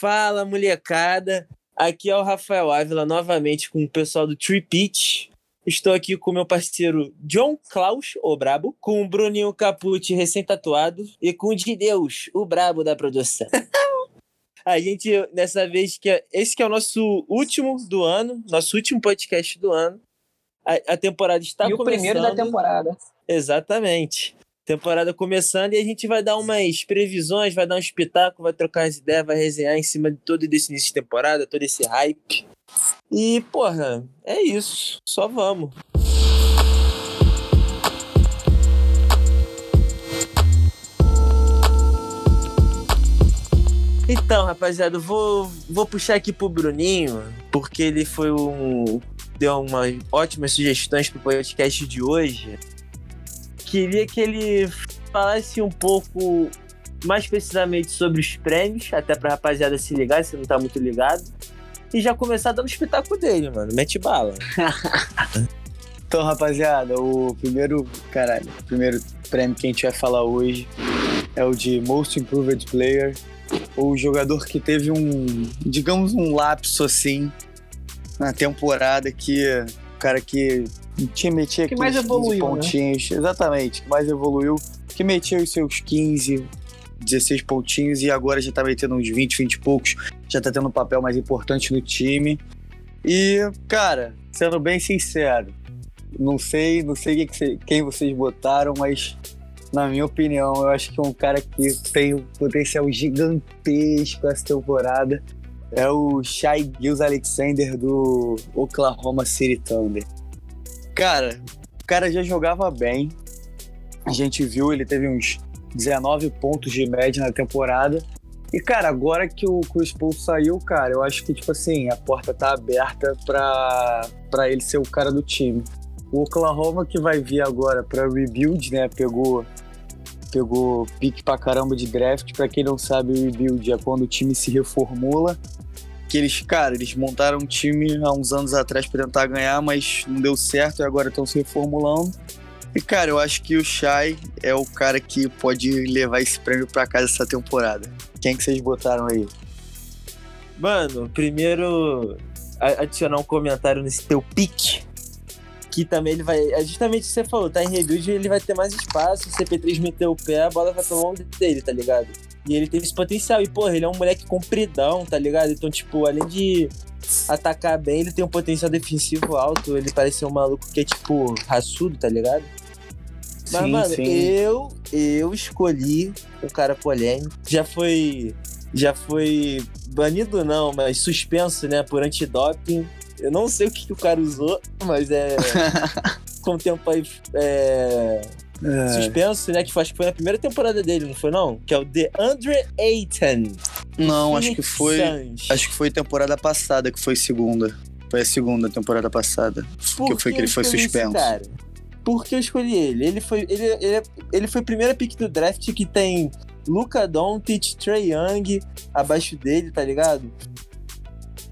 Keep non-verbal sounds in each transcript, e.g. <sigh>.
Fala, molecada. Aqui é o Rafael Ávila, novamente com o pessoal do Tree Pitch. Estou aqui com meu parceiro John Klaus, o brabo, com o Bruninho Capucci, recém-tatuado, e com o de Deus, o brabo da produção. <laughs> A gente, dessa vez, que é, esse que é o nosso último do ano, nosso último podcast do ano. A, a temporada está e começando. o primeiro da temporada. Exatamente. Temporada começando e a gente vai dar umas previsões, vai dar um espetáculo, vai trocar as ideias, vai resenhar em cima de todo esse início de temporada, todo esse hype. E, porra, é isso. Só vamos. Então, rapaziada, vou, vou puxar aqui pro Bruninho, porque ele foi um. deu umas ótimas sugestões pro podcast de hoje. Queria que ele falasse um pouco mais precisamente sobre os prêmios, até pra rapaziada se ligar, se não tá muito ligado. E já começar dando o espetáculo dele, mano. Mete bala. <laughs> Então, rapaziada, o primeiro, caralho, o primeiro prêmio que a gente vai falar hoje é o de Most Improved Player, o jogador que teve um, digamos, um lapso assim na temporada que o cara que tinha metia Que mais 15 evoluiu, né? pontinhos, exatamente, que mais evoluiu, que metia os seus 15, 16 pontinhos e agora já tá metendo uns 20, 20 e poucos, já tá tendo um papel mais importante no time. E, cara, sendo bem sincero, não sei, não sei que quem vocês botaram, mas na minha opinião, eu acho que um cara que tem um potencial gigantesco essa temporada é o Shai Gills Alexander do Oklahoma City Thunder. Cara, o cara já jogava bem. A gente viu, ele teve uns 19 pontos de média na temporada. E, cara, agora que o Chris Paul saiu, cara, eu acho que, tipo assim, a porta tá aberta pra, pra ele ser o cara do time. O Oklahoma que vai vir agora pra rebuild, né? Pegou pegou pique pra caramba de draft. Pra quem não sabe, o rebuild é quando o time se reformula. Que eles, cara, eles montaram um time há uns anos atrás pra tentar ganhar, mas não deu certo e agora estão se reformulando. E, cara, eu acho que o Shai é o cara que pode levar esse prêmio pra casa essa temporada. Quem que vocês botaram aí? Mano, primeiro adicionar um comentário nesse teu pique. Que também ele vai. É justamente o que você falou, tá em rebuild ele vai ter mais espaço. O CP3 meter o pé, a bola vai pra mão dele, tá ligado? E ele tem esse potencial. E, porra, ele é um moleque compridão, tá ligado? Então, tipo, além de atacar bem, ele tem um potencial defensivo alto. Ele parece ser um maluco que é, tipo, raçudo, tá ligado? Mas, Sim, mano, sim. eu eu escolhi um cara polêmico. Já foi. Já foi banido, não, mas suspenso, né, por antidoping. Eu não sei o que, que o cara usou, mas é. <laughs> com o tempo aí é, suspenso, né? Que foi, acho que foi na primeira temporada dele, não foi, não? Que é o DeAndre Ayton. Não, acho que foi. Acho que foi temporada passada que foi segunda. Foi a segunda temporada passada. Por que foi que ele foi suspenso? cara? Por que eu escolhi ele? Ele foi, ele, ele, é- ele foi a primeira pick do draft que tem Luca Doncic, Trey Young abaixo dele, tá ligado?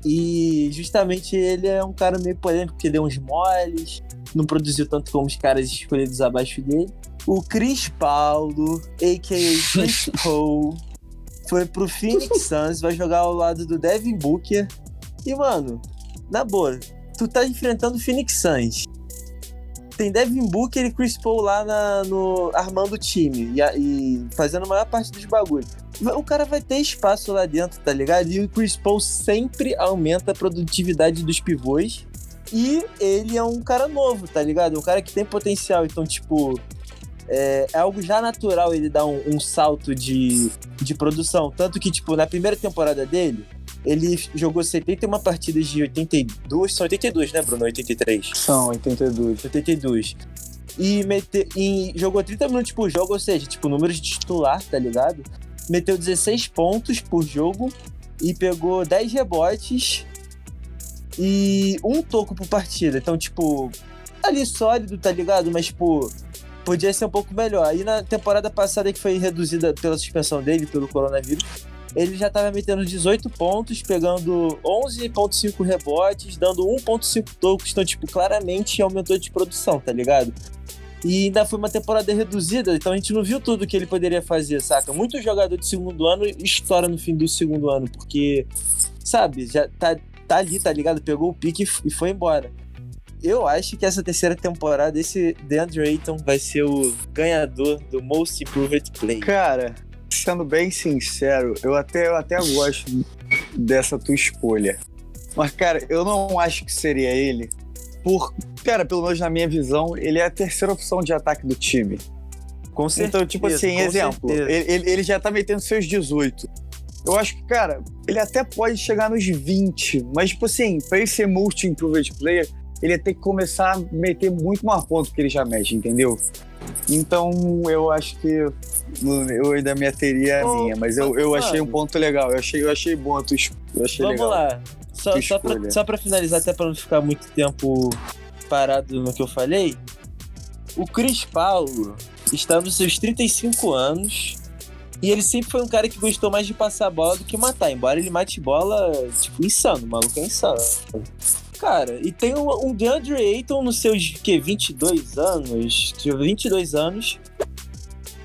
E justamente ele é um cara meio polêmico, porque deu uns moles, não produziu tanto como os caras escolhidos abaixo dele. O Chris Paulo, a.k.a. Chris <laughs> Paul, foi pro Phoenix <laughs> Suns, vai jogar ao lado do Devin Booker. E, mano, na boa, tu tá enfrentando o Phoenix Suns. Tem Devin Booker e Chris Paul lá na- no, armando o time e, e fazendo a maior parte dos bagulhos. O cara vai ter espaço lá dentro, tá ligado? E o Chris Paul sempre aumenta a produtividade dos pivôs. E ele é um cara novo, tá ligado? Um cara que tem potencial. Então, tipo, é, é algo já natural ele dar um, um salto de, de produção. Tanto que, tipo, na primeira temporada dele, ele jogou 71 partidas de 82. São 82, né, Bruno? 83. São 82. 82. E, mete, e jogou 30 minutos por jogo, ou seja, tipo, número de titular, tá ligado? Meteu 16 pontos por jogo e pegou 10 rebotes e um toco por partida. Então, tipo, ali sólido, tá ligado? Mas, tipo, podia ser um pouco melhor. Aí na temporada passada, que foi reduzida pela suspensão dele, pelo coronavírus, ele já tava metendo 18 pontos, pegando 11,5 rebotes, dando 1,5 tocos. Então, tipo, claramente aumentou de produção, tá ligado? E ainda foi uma temporada reduzida, então a gente não viu tudo que ele poderia fazer, saca? Muito jogador de segundo ano estoura no fim do segundo ano, porque, sabe, já tá, tá ali, tá ligado? Pegou o pique e foi embora. Eu acho que essa terceira temporada, esse DeAndre Ayton vai ser o ganhador do Most Improved Player. Cara, sendo bem sincero, eu até, eu até gosto dessa tua escolha. Mas, cara, eu não acho que seria ele. Por, cara, pelo menos na minha visão, ele é a terceira opção de ataque do time. Com certeza. Então, tipo assim, exemplo, ele, ele, já tá metendo seus 18. Eu acho que, cara, ele até pode chegar nos 20, mas, tipo assim, pra ele ser multi-improved player, ele ia ter que começar a meter muito mais ponto que ele já mete, entendeu? Então, eu acho que eu ainda me teria a minha, mas eu, eu achei um ponto legal. Eu achei, eu achei bom a tua eu achei Vamos legal. lá. Só, só, pra, só pra finalizar, até pra não ficar muito tempo parado no que eu falei, o Cris Paulo está nos seus 35 anos e ele sempre foi um cara que gostou mais de passar a bola do que matar, embora ele mate bola, tipo, insano, o maluco é insano. Cara, e tem um, um DeAndre Ayton nos seus, que, 22 anos, 22 anos,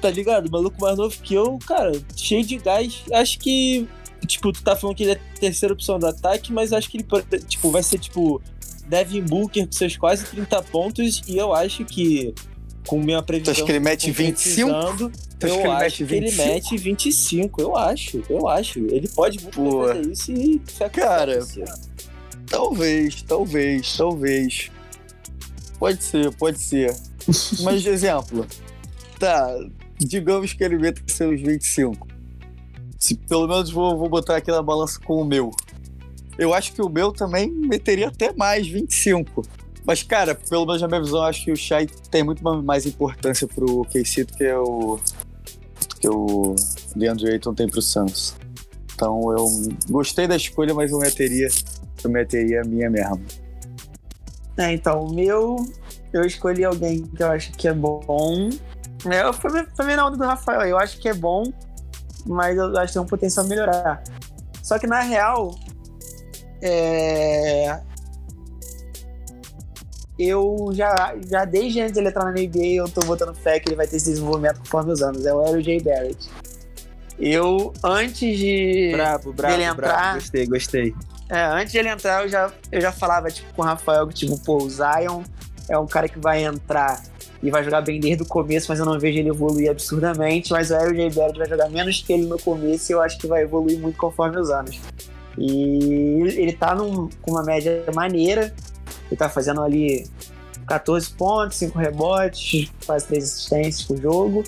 tá ligado? O maluco mais novo que eu, cara, cheio de gás, acho que tipo, tu tá falando que ele é a terceira opção do ataque, mas acho que ele tipo, vai ser tipo Devin Booker com seus quase 30 pontos e eu acho que com minha previsão. Tu acha que ele mete 25? Eu que acho que ele mete 25, eu acho, eu acho. Ele pode muito fazer isso e Cara, talvez, talvez, talvez. Pode ser, pode ser. <laughs> Mas, de exemplo, tá, digamos que ele meta seus 25 se pelo menos vou, vou botar aqui na balança com o meu. Eu acho que o meu também meteria até mais, 25. Mas, cara, pelo menos na minha visão, acho que o Shai tem muito mais importância pro KC do que o, que o DeAndre Ayton tem pro Santos. Então eu gostei da escolha, mas eu meteria, eu meteria a minha mesmo. É, então, o meu, eu escolhi alguém que eu acho que é bom. Eu fui também na onda do Rafael, eu acho que é bom, mas eu acho que tem um potencial melhorar. Só que na real, é... eu já, já desde antes de ele entrar na NBA, eu tô botando fé que ele vai ter esse desenvolvimento conforme os anos. É o J. Barrett. Eu, antes de bravo, bravo, dele entrar. Bravo. Gostei, gostei. É, antes de ele entrar, eu já, eu já falava tipo, com o Rafael que, tipo, pô, o Zion é um cara que vai entrar e vai jogar bem desde o começo, mas eu não vejo ele evoluir absurdamente. Mas o Aaron J. Barrett vai jogar menos que ele no começo e eu acho que vai evoluir muito conforme os anos. E ele tá num, com uma média maneira, ele tá fazendo ali 14 pontos, 5 rebotes, quase 3 assistências por jogo.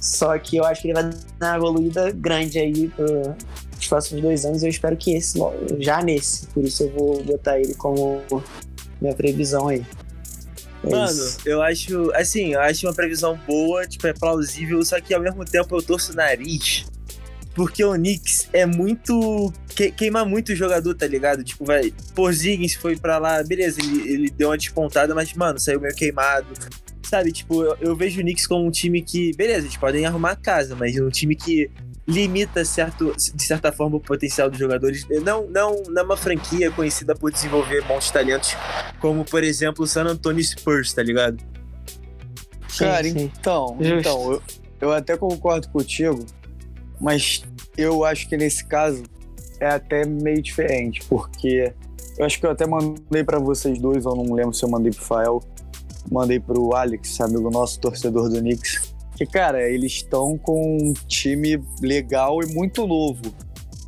Só que eu acho que ele vai dar uma evoluída grande aí para os próximos dois anos. Eu espero que esse, já nesse. Por isso eu vou botar ele como minha previsão aí. É Mano, isso. eu acho, assim, eu acho uma previsão boa, tipo, é plausível, só que ao mesmo tempo eu torço o nariz, porque o Knicks é muito. Que, queima muito o jogador, tá ligado? Tipo, vai. Porzingis foi pra lá, beleza, ele, ele deu uma despontada, mas, mano, saiu meio queimado. Sabe, tipo, eu, eu vejo o Knicks como um time que, beleza, eles podem arrumar a casa, mas um time que limita certo, de certa forma o potencial dos jogadores. Não, não, não é uma franquia conhecida por desenvolver bons talentos, como por exemplo o San Antonio Spurs, tá ligado? Cara, sim, sim. então, então eu, eu até concordo contigo, mas eu acho que nesse caso é até meio diferente, porque eu acho que eu até mandei para vocês dois, eu não lembro se eu mandei pro Fael, mandei pro Alex, amigo nosso, torcedor do Knicks que, cara, eles estão com um time legal e muito novo.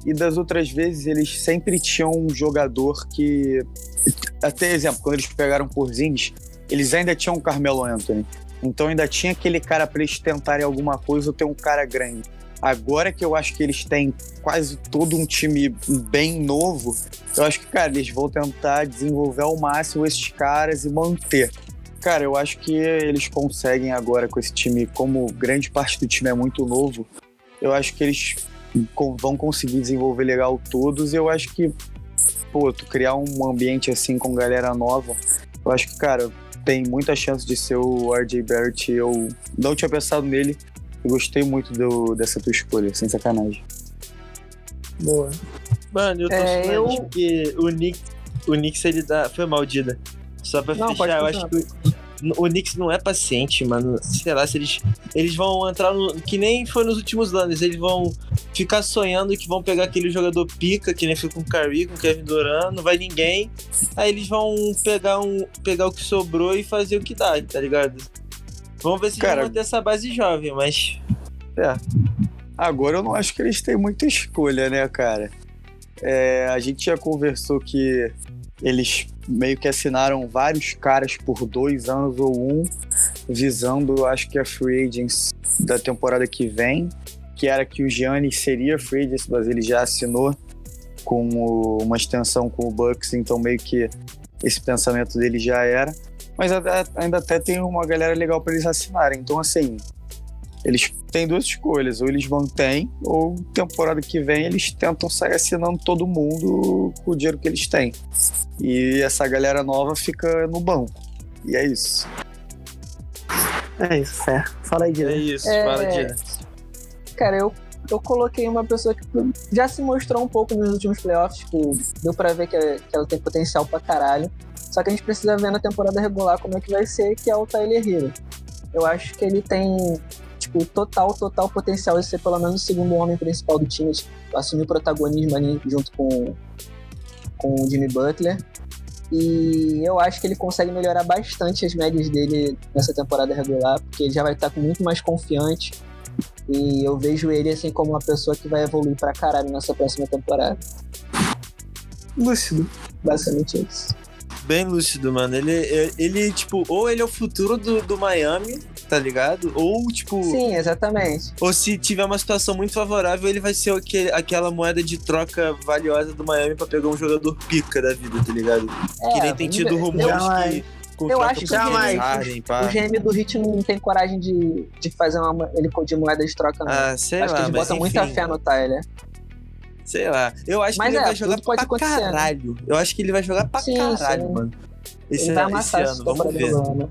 E das outras vezes eles sempre tinham um jogador que. Até exemplo, quando eles pegaram por Zins, eles ainda tinham o Carmelo Anthony. Então ainda tinha aquele cara para eles tentarem alguma coisa ou ter um cara grande. Agora que eu acho que eles têm quase todo um time bem novo, eu acho que, cara, eles vão tentar desenvolver ao máximo esses caras e manter. Cara, eu acho que eles conseguem agora com esse time, como grande parte do time é muito novo, eu acho que eles vão conseguir desenvolver legal todos e eu acho que, pô, tu criar um ambiente assim com galera nova, eu acho que, cara, tem muita chance de ser o RJ Barrett. Eu não tinha pensado nele, eu gostei muito do, dessa tua escolha, sem sacanagem. Boa. Mano, eu tô é, eu... que o Nick, o Knicks ele dá, foi maldita. Só pra não, fechar, eu acho que o Knicks não é paciente, mano. Sei lá, se eles, eles vão entrar no. Que nem foi nos últimos anos, eles vão ficar sonhando que vão pegar aquele jogador pica, que nem foi com o Curry, com o Kevin Durant, não vai ninguém. Aí eles vão pegar, um, pegar o que sobrou e fazer o que dá, tá ligado? Vamos ver se Cara- vão manter essa base jovem, mas. Agora eu não acho que eles têm muita escolha, né, cara? É, a gente já conversou que eles meio que assinaram vários caras por dois anos ou um, visando, acho que a free agents da temporada que vem, que era que o Giannis seria free agent, mas ele já assinou com o- uma extensão com o Bucks, então meio que esse pensamento dele já era. Mas ainda até tem uma galera legal para eles assinarem. Então, assim, eles têm duas escolhas: ou eles mantêm, ou temporada que vem eles tentam sair assinando todo mundo com o dinheiro que eles têm. E essa galera nova fica no banco. E é isso. É isso, fé. Fala aí, É Diego. isso, É. fala de. Cara, eu, eu coloquei uma pessoa que já se mostrou um pouco nos últimos playoffs, tipo, deu pra ver que, que ela tem potencial pra caralho. Só que a gente precisa ver na temporada regular como é que vai ser, que é o Tyler Hero. Eu acho que ele tem, tipo, total, total potencial de ser pelo menos o segundo homem principal do time, tipo, assumir o protagonismo ali junto com, com o Jimmy Butler. E eu acho que ele consegue melhorar bastante as médias dele nessa temporada regular, porque ele já vai estar muito mais confiante. E eu vejo ele assim como uma pessoa que vai evoluir pra caralho nessa próxima temporada. Lúcido. Basicamente isso. Bem lúcido, mano. Ele, ele, tipo, ou ele é o futuro do, do Miami, tá ligado? Ou, tipo. Sim, exatamente. Ou se tiver uma situação muito favorável, ele vai ser aquele, aquela moeda de troca valiosa do Miami pra pegar um jogador pica da vida, tá ligado? É, que nem tem tido rumores que. Eu acho que jamais. Harden. O GM do Hit não tem coragem de, de fazer uma, ele de moeda de troca, não. Ah, sei acho lá, que eles botam enfim, muita fé no Tyler. Sei lá. Eu acho Mas que ele é, vai jogar pra né? caralho. Eu acho que ele vai jogar pra Sim, caralho, sim. mano. Esse, ele vai esse ano, vamos ver. né?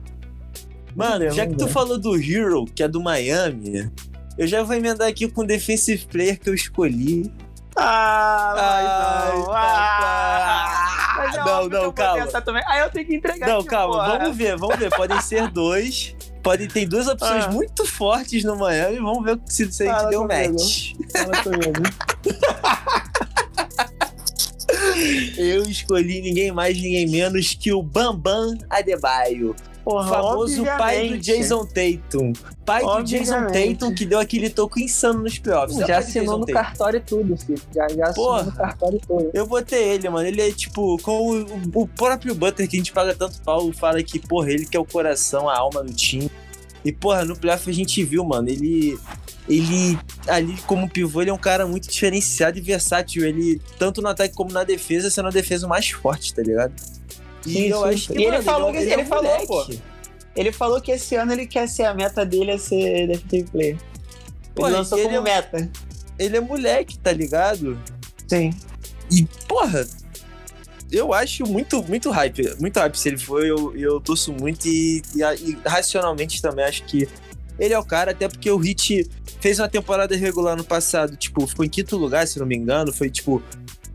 Mano, ver, já que tu falou do Hero, que é do Miami, eu já vou emendar aqui com o defensive player que eu escolhi. Ah, mas não. Ah, mas é não, não, calma. Aí eu tenho que entregar Não, aqui, calma, porra. vamos ver, vamos ver. Podem ser <laughs> dois. Podem ter duas opções Ah. muito fortes no Miami. Vamos ver se, se a gente Fala deu comigo. match. Fala comigo. <laughs> Eu escolhi ninguém mais, ninguém menos que o Bambam Adebayo. O Porra, famoso pai do obviamente. Jason Tatum. Pai do Jason Obviamente. Tatum que deu aquele toco insano nos playoffs. Já assinou no Tatum. cartório tudo, filho. Já, já assinou Porra. no cartório tudo. Eu botei ele, mano. Ele é tipo, com o, o próprio Butter que a gente paga tanto pau, fala que, porra, ele que é o coração, a alma do time. E, porra, no playoff a gente viu, mano, ele. Ele, ali como pivô, ele é um cara muito diferenciado e versátil. Ele, tanto no ataque como na defesa, sendo a defesa mais forte, tá ligado? E Sim, eu acho que. E ele falou que- ele um falou, pô. Ele falou que esse ano ele quer ser a meta dele é ser defensive player. Pô, ele lançou ele como é- meta. Ele é moleque, tá ligado? Sim. E, porra, eu acho muito, muito hype. Muito hype se ele for. Eu, eu torço muito e, e, e racionalmente também acho que ele é o cara, até porque o Hit fez uma temporada regular no passado, tipo, ficou em quinto lugar, se não me engano. Foi tipo.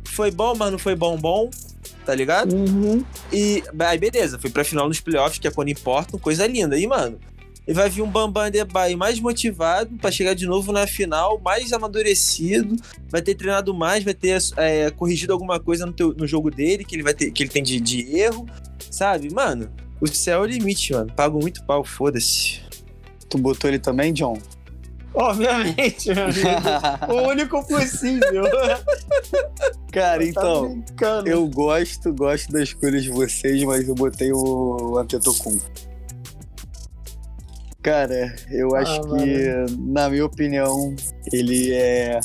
Foi bom, mas não foi bom, bom. Tá ligado? Uhum. E aí, beleza, foi pra final nos playoffs, que é quando importa, coisa linda. E, mano, ele vai vir um Bambam Adebayo mais motivado pra chegar de novo na final, mais amadurecido, vai ter treinado mais, vai ter é, corrigido alguma coisa no, teu- no jogo dele, que ele vai ter, que ele tem de, de erro, sabe? Mano, o céu é o limite, mano. Pago muito pau, foda-se. Tu botou ele também, John? Obviamente, meu amigo. o único possível. Cara, Tá então, brincando. eu gosto, gosto das escolhas de vocês, mas eu botei o Antetokounmpo. Cara, eu Ah, acho que, na minha opinião, ele é.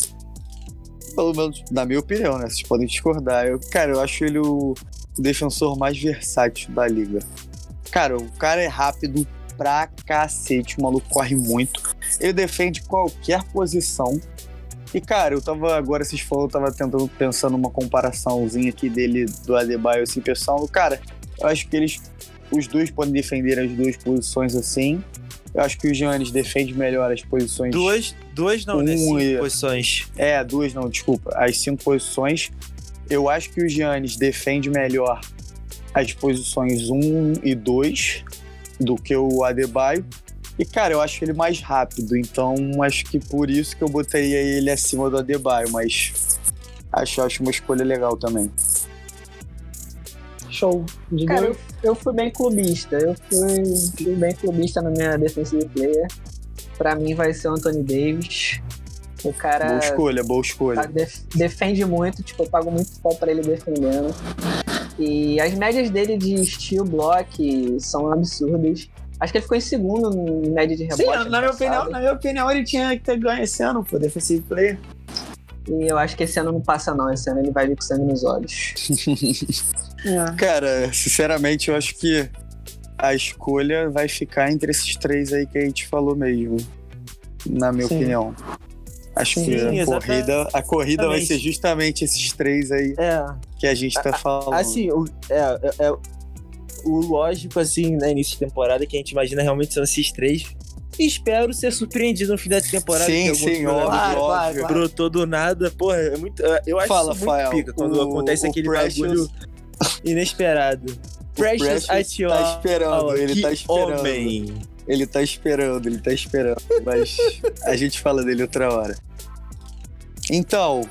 Pelo menos, na minha opinião, né? Vocês podem discordar. Eu, cara, eu acho ele o defensor mais versátil da liga. Cara, o cara é rápido pra cacete. O maluco corre muito. Ele defende qualquer posição. E, cara, eu tava. Agora vocês falaram, eu tava tentando pensar numa comparaçãozinha aqui dele do Adebayo assim, pessoal. Cara, eu acho que eles. Os dois podem defender as duas posições assim. Eu acho que o Giannis defende melhor as posições. Duas, duas não, né? Um Cinco e- posições. É, duas não, desculpa. As cinco posições. Eu acho que o Giannis defende melhor as posições 1 e 2. Do que o Adebayo. E, cara, eu acho ele mais rápido, então acho que por isso que eu botaria ele acima do Adebayo, mas acho, acho uma escolha legal também. Show. De Cara, eu, eu, fui bem clubista. Eu fui, fui, bem clubista na minha defensive player. Pra mim vai ser o Anthony Davis. O cara. Boa escolha, boa escolha. Tá, def, defende muito, tipo, eu pago muito pau pra ele defendendo. E as médias dele de steal block são absurdas. Acho que ele ficou em segundo em média de rebote. Sim, na minha, opinião, na minha opinião, ele tinha que ter ganho esse ano, pô, defensive player. E eu acho que esse ano não passa, não. Esse ano ele vai vir com sangue nos olhos. <laughs> é. Cara, sinceramente, eu acho que a escolha vai ficar entre esses três aí que a gente falou mesmo. Na minha Sim. opinião. Acho Sim, que a corrida, a corrida vai ser justamente esses três aí é. que a gente tá falando. Assim, o, é, é, é, o lógico, assim, né, início de temporada, que a gente imagina realmente são esses três. Espero ser surpreendido no fim da temporada. Sim, sim, óbvio, claro, óbvio. Claro. Brotou do nada. Porra, é muito, eu acho Fala, muito Fael, pica quando o, acontece aquele Precious... bagulho inesperado. <laughs> O Precious, Precious tá esperando, oh, ele tá esperando. Homem. Ele tá esperando, ele tá esperando. Mas a gente fala dele outra hora. Então,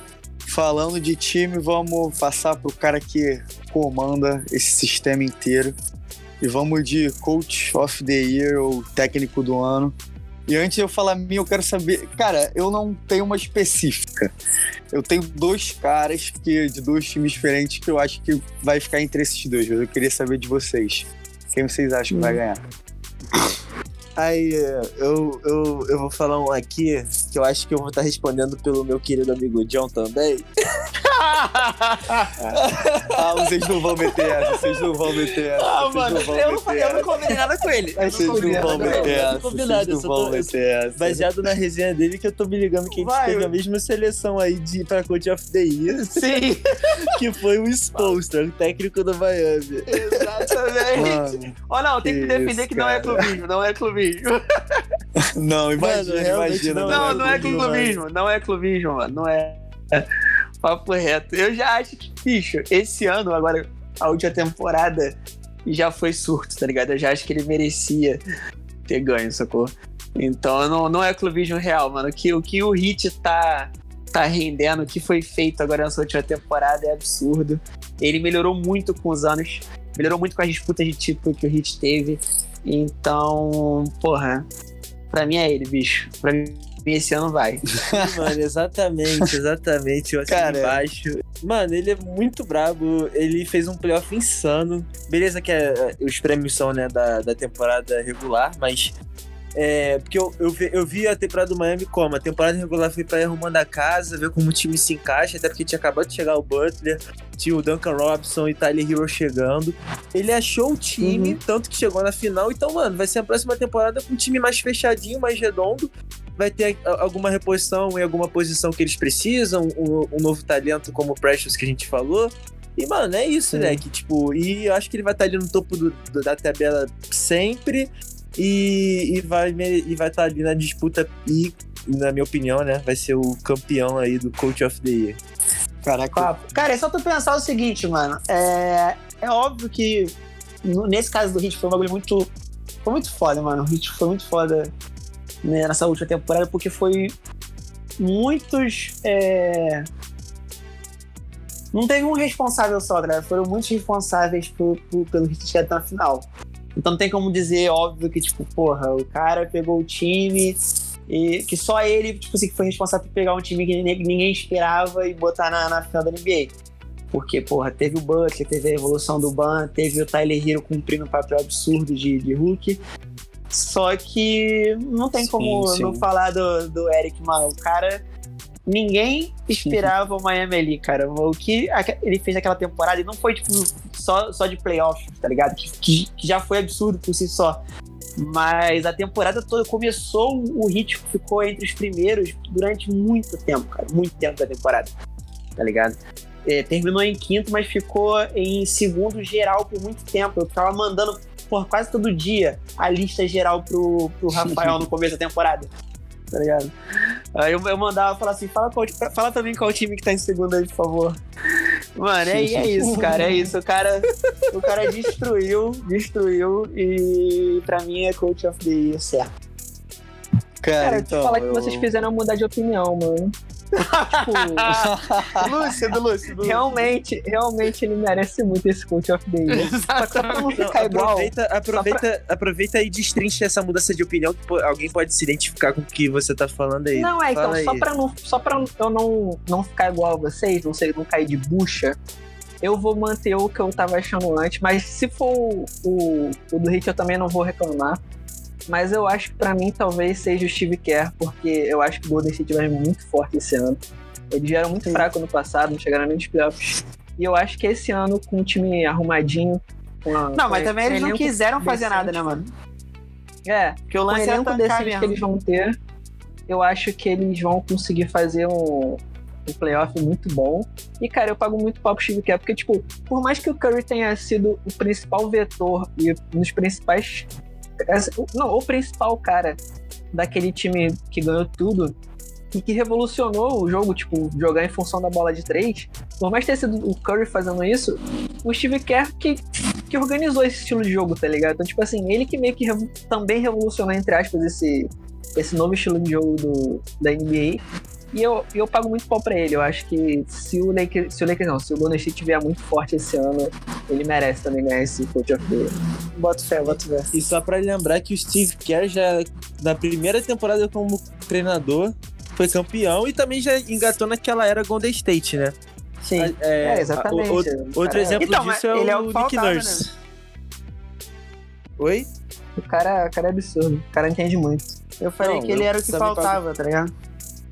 falando de time, vamos passar pro cara que comanda esse sistema inteiro. E vamos de Coach of the Year ou técnico do ano. E antes de eu falar minha, eu quero saber. Cara, eu não tenho uma específica. Eu tenho dois caras que, de dois times diferentes que eu acho que vai ficar entre esses dois. Mas eu queria saber de vocês. Quem vocês acham que vai hum. ganhar? <laughs> Aí, eu, eu, eu vou falar um aqui que eu acho que eu vou estar respondendo pelo meu querido amigo John também. <laughs> ah, vocês não vão meter essa, vocês não vão meter essa. Ah, mano, não eu, não, eu não combinei nada com ele. Vocês não, não vão meter essa. Vocês não vão meter essa. Baseado na resenha dele que eu tô me ligando que a gente Vai, teve eu... a mesma seleção aí de, pra Coach of the Year. Sim. <laughs> que foi o Spolster, o técnico do Miami. Exatamente. Ó, oh, não, tem que defender isso, que não é clubismo, não é clubismo clubismo. <laughs> Não, imagina, mano, imagina. Não, não, não é clubismo, não é clubismo, mano. Não é. Papo reto. Eu já acho que, bicho, esse ano, agora, a última temporada, já foi surto, tá ligado? Eu já acho que ele merecia ter ganho, sacou? Então não, não é clubismo real, mano. O que, o que o Hit tá, tá rendendo, o que foi feito agora nessa última temporada é absurdo. Ele melhorou muito com os anos, melhorou muito com as disputas de título que o Hit teve. Então, porra, pra mim é ele, bicho. Pra mim esse ano vai. <laughs> Mano, exatamente, exatamente. Eu assim Cara, embaixo. Mano, ele é muito brabo. Ele fez um playoff insano. Beleza que é, os prêmios são, né, da, da temporada regular, mas é, porque eu, eu, vi, eu vi a temporada do Miami como? A temporada regular foi pra ir arrumando a casa, ver como o time se encaixa, até porque tinha acabado de chegar o Butler, tinha o Duncan Robinson e Tyler Hero chegando. Ele achou o time, uhum. tanto que chegou na final. Então, mano, vai ser a próxima temporada com um time mais fechadinho, mais redondo. Vai ter alguma reposição em alguma posição que eles precisam, um, um novo talento como o Precious que a gente falou. E, mano, é isso, né? Que, tipo, e eu acho que ele vai estar ali no topo do, do, da tabela sempre e, e vai e vai estar tá ali na disputa e na minha opinião, né, vai ser o campeão aí do Coach of the Year. Caraca. Cara, é só tu pensar o seguinte, mano. É, é óbvio que nesse caso do Hit foi um bagulho muito. Foi muito foda, mano. O Hit foi muito foda né, nessa última temporada, porque foi muitos. É... Não teve um responsável só, galera. Foram muitos responsáveis por, por, pelo Hit chegar na final. Então não tem como dizer, óbvio, que, tipo, porra, o cara pegou o time e que só ele, tipo assim, que foi responsável por pegar um time que ninguém esperava e botar na, na final da NBA. Porque, porra, teve o Butler, teve a evolução do Ban, teve o Tyler Hero cumprindo um papel absurdo de, de Hulk. Só que não tem como sim, sim. não falar do, do Eric, mano. O cara ninguém <laughs> esperava o Miami ali, cara. O que ele fez naquela temporada e não foi tipo só, só de playoff, tá ligado? Que, que, já foi absurdo por si só. Mas a temporada toda começou, o ritmo ficou entre os primeiros durante muito tempo, cara. Muito tempo da temporada, tá ligado? É, terminou em quinto, mas ficou em segundo geral por muito tempo. Eu tava mandando por quase todo dia a lista geral pro, pro <laughs> Rafael no começo da temporada tá ligado? Aí eu, eu mandava falar assim, fala, qual, fala também qual time que tá em segundo aí, por favor. Mano, é, é isso, cara. É isso. O cara, o cara destruiu, destruiu. E pra mim é Coach of the Year, certo. Cara, Cara, então. te falar que eu- vocês fizeram mudar de opinião, mano. Tipo, <laughs> Lúcido, Lúcido. realmente, realmente ele merece muito esse Coach of the Year. Só que só pra não Não, ficar igual. aproveita, aproveita, aproveita e destrincha essa mudança de opinião que alguém pode se identificar com o que você tá falando aí. Não, é, então, Fala só aí. pra, não, só pra eu não, não ficar igual a vocês, não sei, não cair de bucha, eu vou manter o que eu tava achando antes, mas se for o, o, o do Hit eu também não vou reclamar. Mas eu acho que pra mim talvez seja o Steve Kerr, porque eu acho que o Golden State vai muito forte esse ano. Eles já eram muito fracos no passado, não chegaram nem nos playoffs. E eu acho que esse ano, com o time arrumadinho. Com a, Não, mas também eles não quiseram fazer decente. nada, né, mano? É, Porque o o lance é elenco tancar decente mesmo. que eles vão ter, eu acho que eles vão conseguir fazer um, um playoff muito bom. E, cara, eu pago muito pau pro Steve Kerr, porque, tipo, por mais que o Curry tenha sido o principal vetor e um dos principais. Não, o principal cara daquele time que ganhou tudo e que revolucionou o jogo, tipo, jogar em função da bola de três. Por mais ter sido o Curry fazendo isso, o Steve Kerr que, que organizou esse estilo de jogo, tá ligado? Então, tipo assim, ele que meio que também revolucionou, entre aspas, esse, esse novo estilo de jogo do, da NBA. E eu, eu pago muito pau pra ele. Eu acho que se o Lakers, se o Lakers não, se o Golden State tiver muito forte esse ano, ele merece também ganhar esse Coach of the Year. Bota fé, bota fé. E só pra lembrar que o Steve Kerr já, na primeira temporada como treinador, foi campeão e também já engatou naquela era Golden State, né? Sim. É, É, exatamente. o- Outro, outro É. exemplo Então, disso é ele é o, o Nick faltava, Nurse. Oi? O cara, o cara é absurdo. O cara entende muito. Eu falei Não, que ele era o que faltava, tá ligado?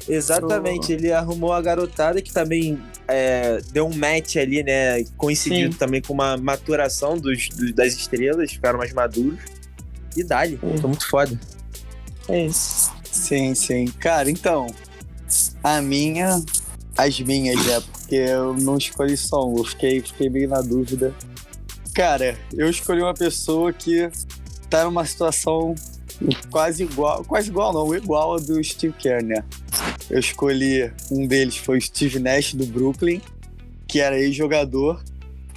Exatamente, ele arrumou a garotada que também é, deu um match ali, né? Coincidiu Sim. também com uma maturação dos, dos- das estrelas, ficaram mais maduros. E dali, Sim. tô muito foda. É isso. Sim, sim. Cara, então, a minha, as minhas, né? Porque eu não escolhi só um, eu fiquei, fiquei meio na dúvida. Cara, eu escolhi uma pessoa que tá numa situação quase igual, quase igual não, igual a do Steve Kerr, né? Eu escolhi, um deles foi o Steve Nash do Brooklyn, que era ex-jogador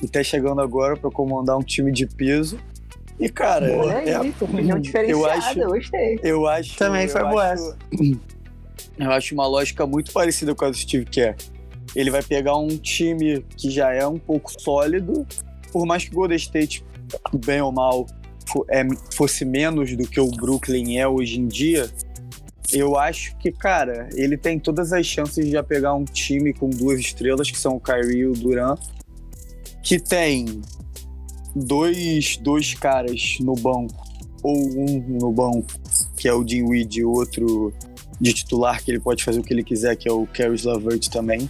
e tá chegando agora pra comandar um time de peso. E, cara, Olha é, aí, opinião <laughs> eu acho- eu gostei. eu acho. Também foi boa acho- <clears throat> Eu acho uma lógica muito parecida com a do Steve Kerr. Ele vai pegar um time que já é um pouco sólido, por mais que o Golden State, bem ou mal, é, fosse menos do que o Brooklyn é hoje em dia. Eu acho que, cara, ele tem todas as chances de já pegar um time com duas estrelas, que são o Kyrie e o Durant, que tem dois, dois caras no banco, ou um no banco, que é o Dinwiddie, e outro de titular, que ele pode fazer o que ele quiser, que é o Caris LeVert também.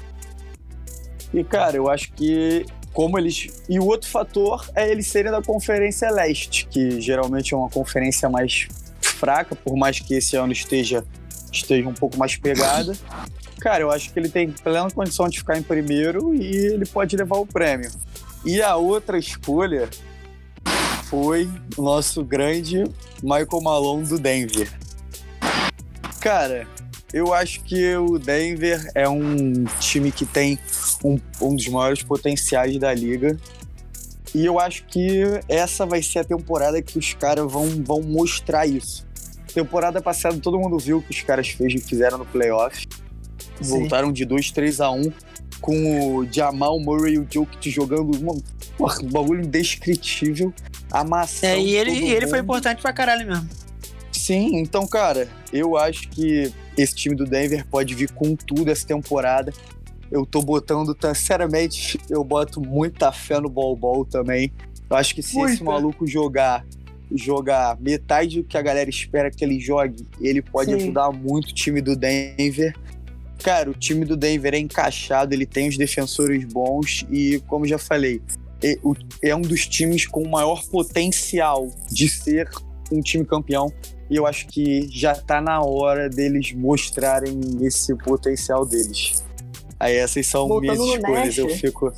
E, cara, eu acho que como eles... E o outro fator é eles serem da Conferência Leste, que geralmente é uma conferência mais fraca, por mais que esse ano esteja, esteja um pouco mais pegada. Cara, eu acho que ele tem plena condição de ficar em primeiro e ele pode levar o prêmio. E a outra escolha foi o nosso grande Michael Malone do Denver. Cara, eu acho que o Denver é um time que tem um, um dos maiores potenciais da liga. E eu acho que essa vai ser a temporada que os caras vão, vão mostrar isso. Temporada passada todo mundo viu o que os caras fez, fizeram no playoff. Voltaram de 2, 3 a 1 com o Jamal Murray e o Jokic jogando uma, um bagulho indescritível. Amassando É, e ele, e ele foi importante pra caralho mesmo. Sim, então, cara, eu acho que esse time do Denver pode vir com tudo essa temporada. Eu tô botando, sinceramente, eu boto muita fé no Bol Bol também. Eu acho que se esse Muita. maluco jogar jogar metade do que a galera espera que ele jogue, ele pode Sim. ajudar muito o time do Denver. Cara, o time do Denver é encaixado, ele tem os defensores bons e, como já falei, é, é um dos times com o maior potencial de ser um time campeão. E eu acho que já tá na hora deles mostrarem esse potencial deles. Aí essas são Voltando minhas escolhas. Eu fico,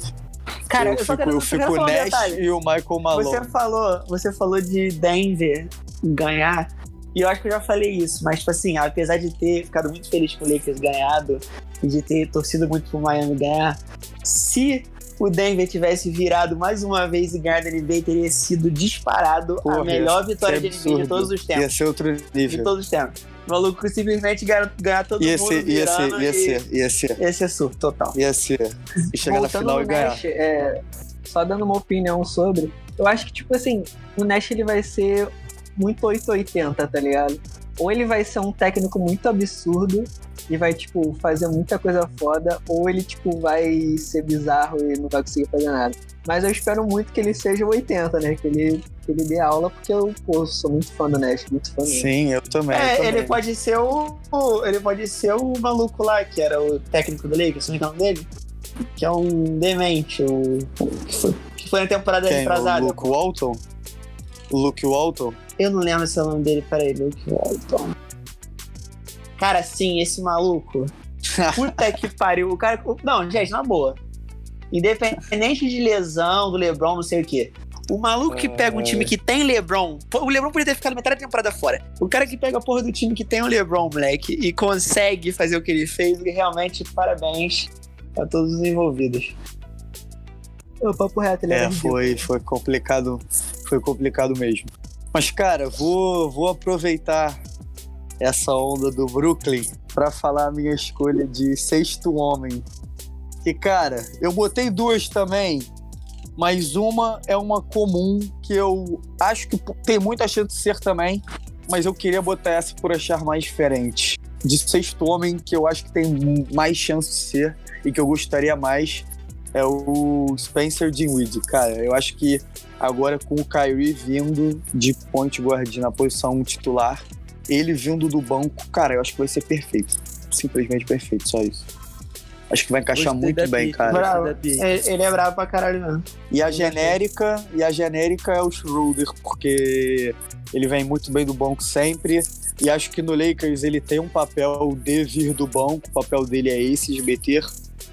Cara, eu eu, fico, eu fico um Nash detalhe. e o Michael Malone. Você falou, você falou de Denver ganhar, e eu acho que eu já falei isso, mas tipo assim, apesar de ter ficado muito feliz com o Lakers ganhado e de ter torcido muito pro Miami ganhar, se o Denver tivesse virado mais uma vez e ganhado a NBA, teria sido disparado Porra, a melhor ia vitória de NBA de todos os Ia tempos. ser outro De nível. todos os tempos. O maluco simplesmente ganhar, ganhar todo Ia mundo ser, ia ser, ia e- ser, ia ser. Ia ser surto, total. Ia ser. E chegar na final e ganhar. Nash, é, só dando uma opinião sobre, eu acho que, tipo assim, o Nash ele vai ser muito 880, tá ligado? Ou ele vai ser um técnico muito absurdo e vai, tipo, fazer muita coisa foda, ou ele, tipo, vai ser bizarro e não vai conseguir fazer nada. Mas eu espero muito que ele seja o 80, né? Que ele, que ele dê aula, porque eu, pô, sou muito fã do Nash, muito fã mesmo. Sim, eu também. eu É, também. ele pode ser o, o- Ele pode ser o maluco lá, que era o técnico do Lakers, não é o nome dele? Que é um demente, o. Que foi, que foi na temporada Quem? O retrasada. Luke Walton? O Luke Walton? Eu não lembro se é o nome dele, peraí, Luke Walton. Cara, sim, esse maluco. Puta <laughs> que pariu. O cara. Não, gente, na boa. Independente de lesão, do Lebron, não sei o quê. O maluco que pega um time que tem Lebron. O Lebron poderia ter ficado metade da temporada fora. O cara que pega a porra do time que tem o Lebron, moleque, e consegue fazer o que ele fez, realmente, parabéns a todos os envolvidos. O papo reto, ele É, ridículo. foi, foi complicado. Foi complicado mesmo. Mas, cara, vou, vou aproveitar essa onda do Brooklyn pra falar a minha escolha de sexto homem. Que, cara, eu botei duas também, mas uma é uma comum que eu acho que tem muita chance de ser também, mas eu queria botar essa por achar mais diferente. De sexto homem, que eu acho que tem mais chance de ser e que eu gostaria mais, é o Spencer Dinwiddie. Cara, eu acho que agora com o Kyrie vindo de point guard na posição titular, ele vindo do banco, cara, eu acho que vai ser perfeito. Simplesmente perfeito, só isso. Acho que vai encaixar Gostei muito bem, cara. gostei Bravo. da pick. Ele ele é bravo pra caralho mesmo. E a genérica, e a genérica é o Schroeder, porque ele vem muito bem do banco sempre. E acho que no Lakers ele tem um papel de vir do banco. O papel dele é esse, de meter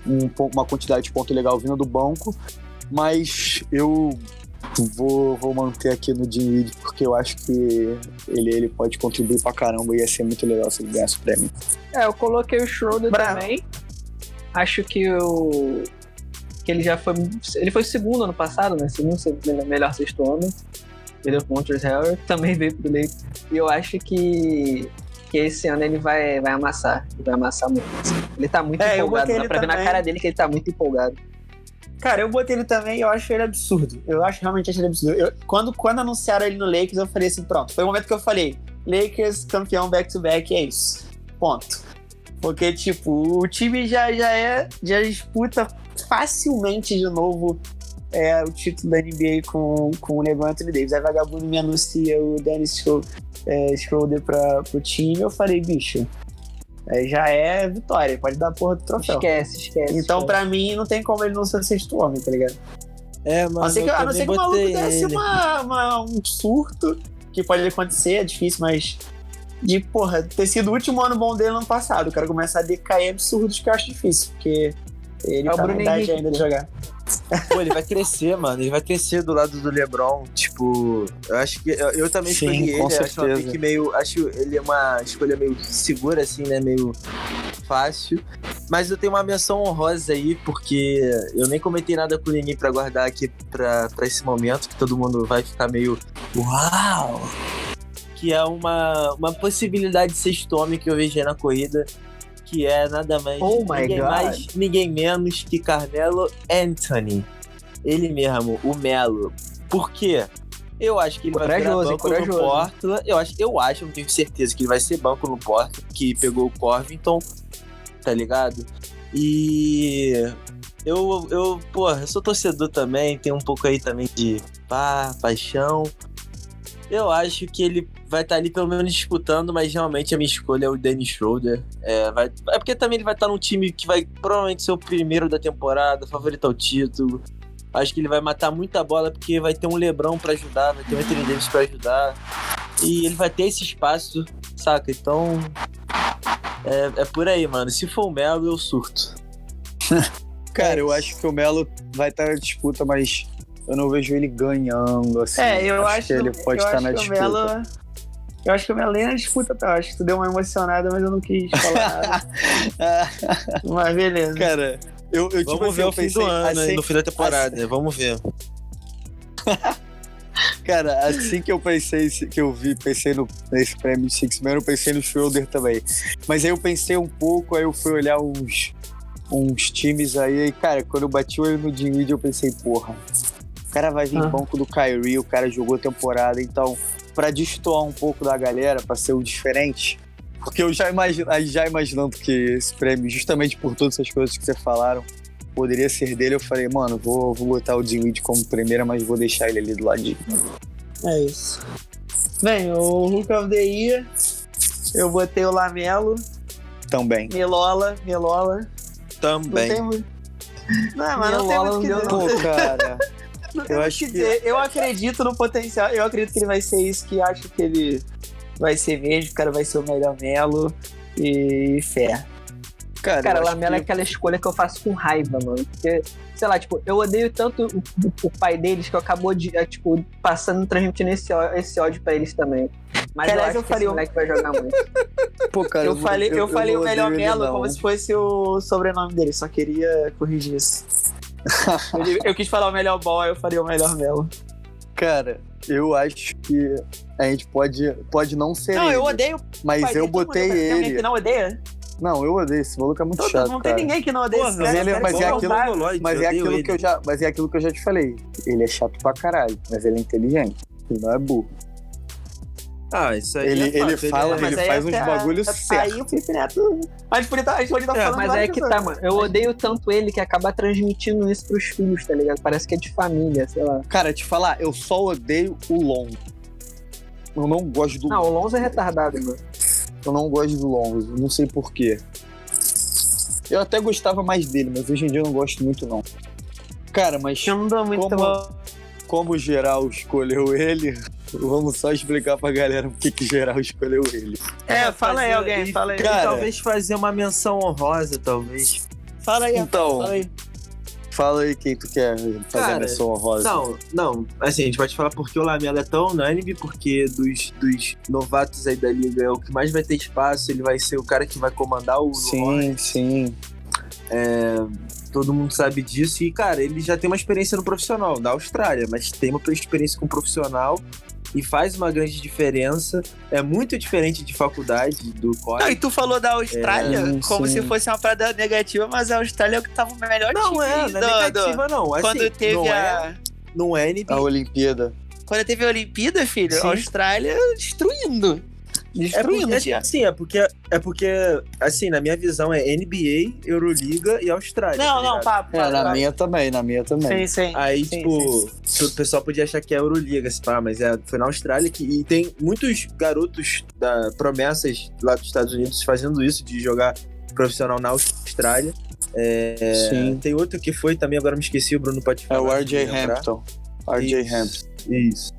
um uma quantidade de ponto legal vindo do banco. Mas eu vou, vou manter aqui no Dinwiddie, porque eu acho que ele, ele pode contribuir pra caramba e ia ser muito legal se ele ganhasse o prêmio. É, eu coloquei o Schroeder Bravo. também. Acho que o. Que ele já foi. Ele foi segundo ano passado, né? Segundo se- melhor sexto homem. Perdeu pro Montrezl Harrell, também veio pro Lakers. E eu acho que. Que esse ano ele vai, vai amassar. Ele vai amassar muito. Ele tá muito É, empolgado. Dá pra ver na também. cara dele que ele tá muito empolgado. Cara, eu botei ele também e eu acho ele absurdo. Eu acho realmente acho ele absurdo. Eu- quando, quando anunciaram ele no Lakers, eu falei assim: pronto. Foi o momento que eu falei: Lakers campeão back-to-back, é isso. Ponto. Porque, tipo, o time já, já é. Já disputa facilmente de novo é, o título da NBA com, com o LeBron Anthony Davis. Aí vagabundo me anuncia o Dennis Schro- é, Schroeder pra, pro time. Eu falei, bicho. é, já é vitória, pode dar a porra do troféu. Esquece, esquece. Então, esquece. pra mim, não tem como ele não ser sexto homem, tá ligado? É, A mano, não ser que, eu a não ser que o maluco desse uma, uma- um surto, que pode acontecer, é difícil, mas. De, porra, ter sido o último ano bom dele no ano passado. O cara começar a decair absurdos que eu acho difícil, porque ele É tá na Bruno idade ainda de jogar. Pô, ele vai crescer, mano. Ele vai crescer do lado do LeBron. Tipo, eu acho que. Eu, eu também Sim, escolhi ele. com Acho uma certeza. pick meio. Acho ele é uma escolha meio segura, assim, né? Meio fácil. Mas eu tenho uma menção honrosa aí, porque eu nem comentei nada com ninguém pra guardar aqui pra, pra esse momento, que todo mundo vai ficar meio. Uau! Que é uma, uma possibilidade de sexto homem que eu vejo aí na corrida. Que é nada mais, Oh ninguém mais, ninguém menos que Carmelo Anthony. Ele mesmo, o Melo. Por quê? Eu acho que ele vai virar Corajoso, banco corajoso. no Portland. Eu acho, eu acho, não tenho certeza que ele vai ser banco no Portland, que pegou o Corvington, tá ligado? E eu, eu, porra, eu sou torcedor também, tem um pouco aí também de pá, paixão. Eu acho que ele vai estar ali pelo menos disputando, mas realmente a minha escolha é o Dennis Schroeder. É, vai, é porque também ele vai estar num time que vai provavelmente ser o primeiro da temporada, favorito ao título. Acho que ele vai matar muita bola porque vai ter um Lebrão pra ajudar, vai ter um Anthony Davis pra ajudar. E ele vai ter esse espaço, saca? Então. É, é por aí, mano. Se for o Melo, eu surto. <laughs> Cara, eu acho que o Melo vai estar na disputa, mas eu não vejo ele ganhando, assim. É, eu acho, que ele pode eu estar acho na que o disputa. Melo. Eu acho que o Melo nem na disputa, tá? Eu acho que tu deu uma emocionada, mas eu não quis falar nada. <laughs> Mas beleza. Cara, Eu, eu, tipo Vamos assim, ver eu o fim pensei, do ano, assim, no fim da temporada. Vamos ver. <laughs> Cara, assim que eu pensei, que eu vi, pensei no, nesse prêmio de Six Man, eu pensei no Schroeder também. Mas aí eu pensei um pouco, aí eu fui olhar uns, uns times aí, e cara, quando eu bati o olho no Dinwiddie, eu pensei, porra, o cara vai vir Ah. banco do Kyrie, o cara jogou temporada, então, pra destoar um pouco da galera, pra ser o diferente, porque eu já, imagino, aí já imaginando que esse prêmio, justamente por todas essas coisas que vocês falaram, poderia ser dele, eu falei, mano, vou, vou botar o Dinwiddie como primeira, mas vou deixar ele ali do ladinho. É isso. Bem, o Hulk of the Year, eu botei o Lamelo, Também. Melola, Melola. Não Também. tem muito. Não, mas não tem Melola muito que não dizer. Pô, cara. <laughs> Não tem Eu acho o que que- dizer. Eu acredito no potencial. Eu acredito que ele vai ser isso que acho que ele vai ser mesmo. O cara vai ser o melhor Melo. E fé. Cara, Cara, eu Lamela é que- aquela escolha que eu faço com raiva, mano. Porque, sei lá, tipo, eu odeio tanto o, o pai deles que eu acabou de, é, tipo, passando, transmitindo esse, esse ódio pra eles também. Mas Aliás, eu acho eu que falei esse um- moleque vai jogar muito. Pô, cara, eu, não- falei, eu, falei não o melhor Melo como se fosse o sobrenome dele. Só queria corrigir isso. Eu, eu quis falar o melhor ball, eu falei o melhor Melo. Cara, eu acho que a gente pode, pode não ser Não, ele, eu odeio. mas eu todo mundo botei odeia. Tem alguém ele. que não odeia? Não, eu odeio esse maluco é muito Todo, chato, não tem ninguém que não odeia esse cara. mas ele- é aquilo- Mas eu é odeio aquilo ele. que eu já, mas é aquilo que eu já te falei. Ele é chato pra caralho, mas ele é inteligente. Ele não é burro. Ah, isso aí Ele- é ele fala- é- ele aí faz uns bagulho até certo. Aí o Felipe Neto. A gente podia tá, a gente podia tá É, falando Mas é que tá, mano. Eu odeio tanto ele que acaba transmitindo isso pros filhos, tá ligado? Parece que é de família, sei lá. Cara, te falar, eu só odeio o Lonzo. Eu não gosto do Não, o Lonzo é retardado, mano. Eu não gosto do Lonzo, não sei porquê. Eu até gostava mais dele, mas hoje em dia eu não gosto muito, não. Cara, mas Eu não dou muito Como- bom. como o geral escolheu ele, vamos só explicar pra galera por que que geral escolheu ele. É, fala aí alguém, fala aí. Cara. talvez fazer uma menção honrosa, talvez. Fala aí, Então, fala aí. fala aí quem tu quer fazer Cara, a menção honrosa. Não, não. Assim, a gente pode falar porque o Lamelo é tão unânime, porque dos, dos novatos aí da liga é o que mais vai ter espaço, ele vai ser o cara que vai comandar o Sim, sim. Todo mundo sabe disso. E, cara, ele já tem uma experiência no profissional, da Austrália, mas tem uma experiência com profissional e faz uma grande diferença. É muito diferente de faculdade, do Não, college. e tu falou da Austrália É, como sim. se fosse uma parada negativa, mas a Austrália é o que tava o melhor Não, time é, não é do- negativa, não. Assim, quando teve não a. É, não é NBA. A Olimpíada. Quando teve a Olimpíada, filho, Sim. a Austrália destruindo. É Destruindo, porque, tia. assim, é porque, é porque, assim, na minha visão é NBA, Euroliga e Austrália. Não, tá não, papo. É, na minha também, na minha também. Sim, sim. Aí, Sim, tipo, o pessoal podia achar que é Euroliga, se pá, mas é, foi na Austrália que, e tem muitos garotos da promessas lá dos Estados Unidos fazendo isso, de jogar profissional na Austrália. É, Sim. Tem outro que foi também, agora me esqueci, o Bruno pode É falar. o se RJ. Hampton. RJ. Hampton. Isso.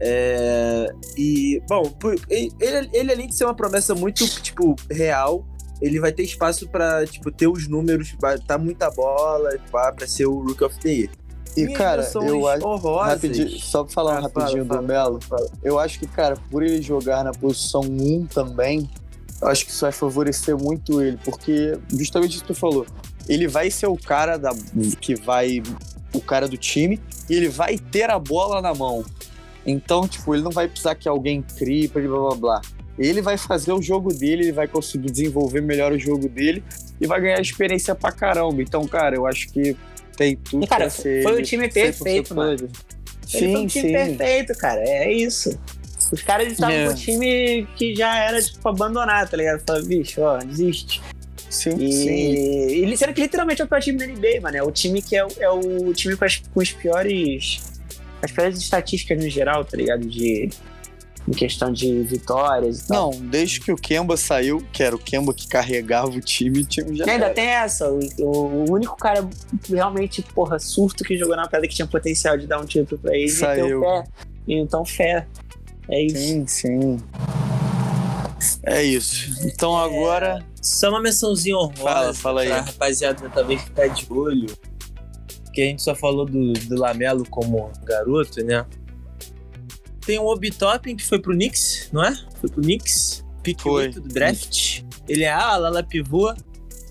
É, e, bom, ele, ele, além de ser uma promessa muito, tipo, real, ele vai ter espaço pra, tipo, ter os números, botar muita bola, pá, pra ser o Rook of the Year. E, Minhas cara, eu acho. Rapidinho, só pra falar Ah, rapidinho fala, do Melo. Eu acho que, cara, por ele jogar na posição 1 também, eu acho que isso vai favorecer muito ele, porque justamente isso que tu falou. Ele vai ser o cara da, que vai. O cara do time e ele vai ter a bola na mão. Então, tipo, ele não vai precisar que alguém crie ele blá blá blá. Ele vai fazer o jogo dele, ele vai conseguir desenvolver melhor o jogo dele e vai ganhar experiência pra caramba. Então, cara, eu acho que tem tudo E, cara, ser foi o time 100% perfeito, mano. Ele foi Sim, um time sim. perfeito, cara. É isso. Os caras estavam É. com um time que já era, tipo, abandonado, tá ligado? Fala, bicho, ó, desiste. Sim, E sim. ele sendo que literalmente é o pior time da NBA, mano. É o time que é, o- é o time com as, com os piores. As piores estatísticas no geral, tá ligado? De. Em questão de vitórias e tal. Não, desde que o Kemba saiu, que era o Kemba que carregava o time, o time já E ainda era. tem essa, o, o único cara realmente, porra, surto que jogou na pedra que tinha potencial de dar um título pra ele e ter Saiu. o fé. Então, fé. É isso. Sim, sim. É isso. Então agora. Só uma mençãozinha honrosa Fala, fala aí. pra rapaziada talvez ficar de olho. Que a gente só falou do, do Lamelo como garoto, né? Tem o Obi Toppin que foi pro Knicks, não é? Foi pro Knicks. Pick Foi. 8 do draft. Ele é ala, ala pivô.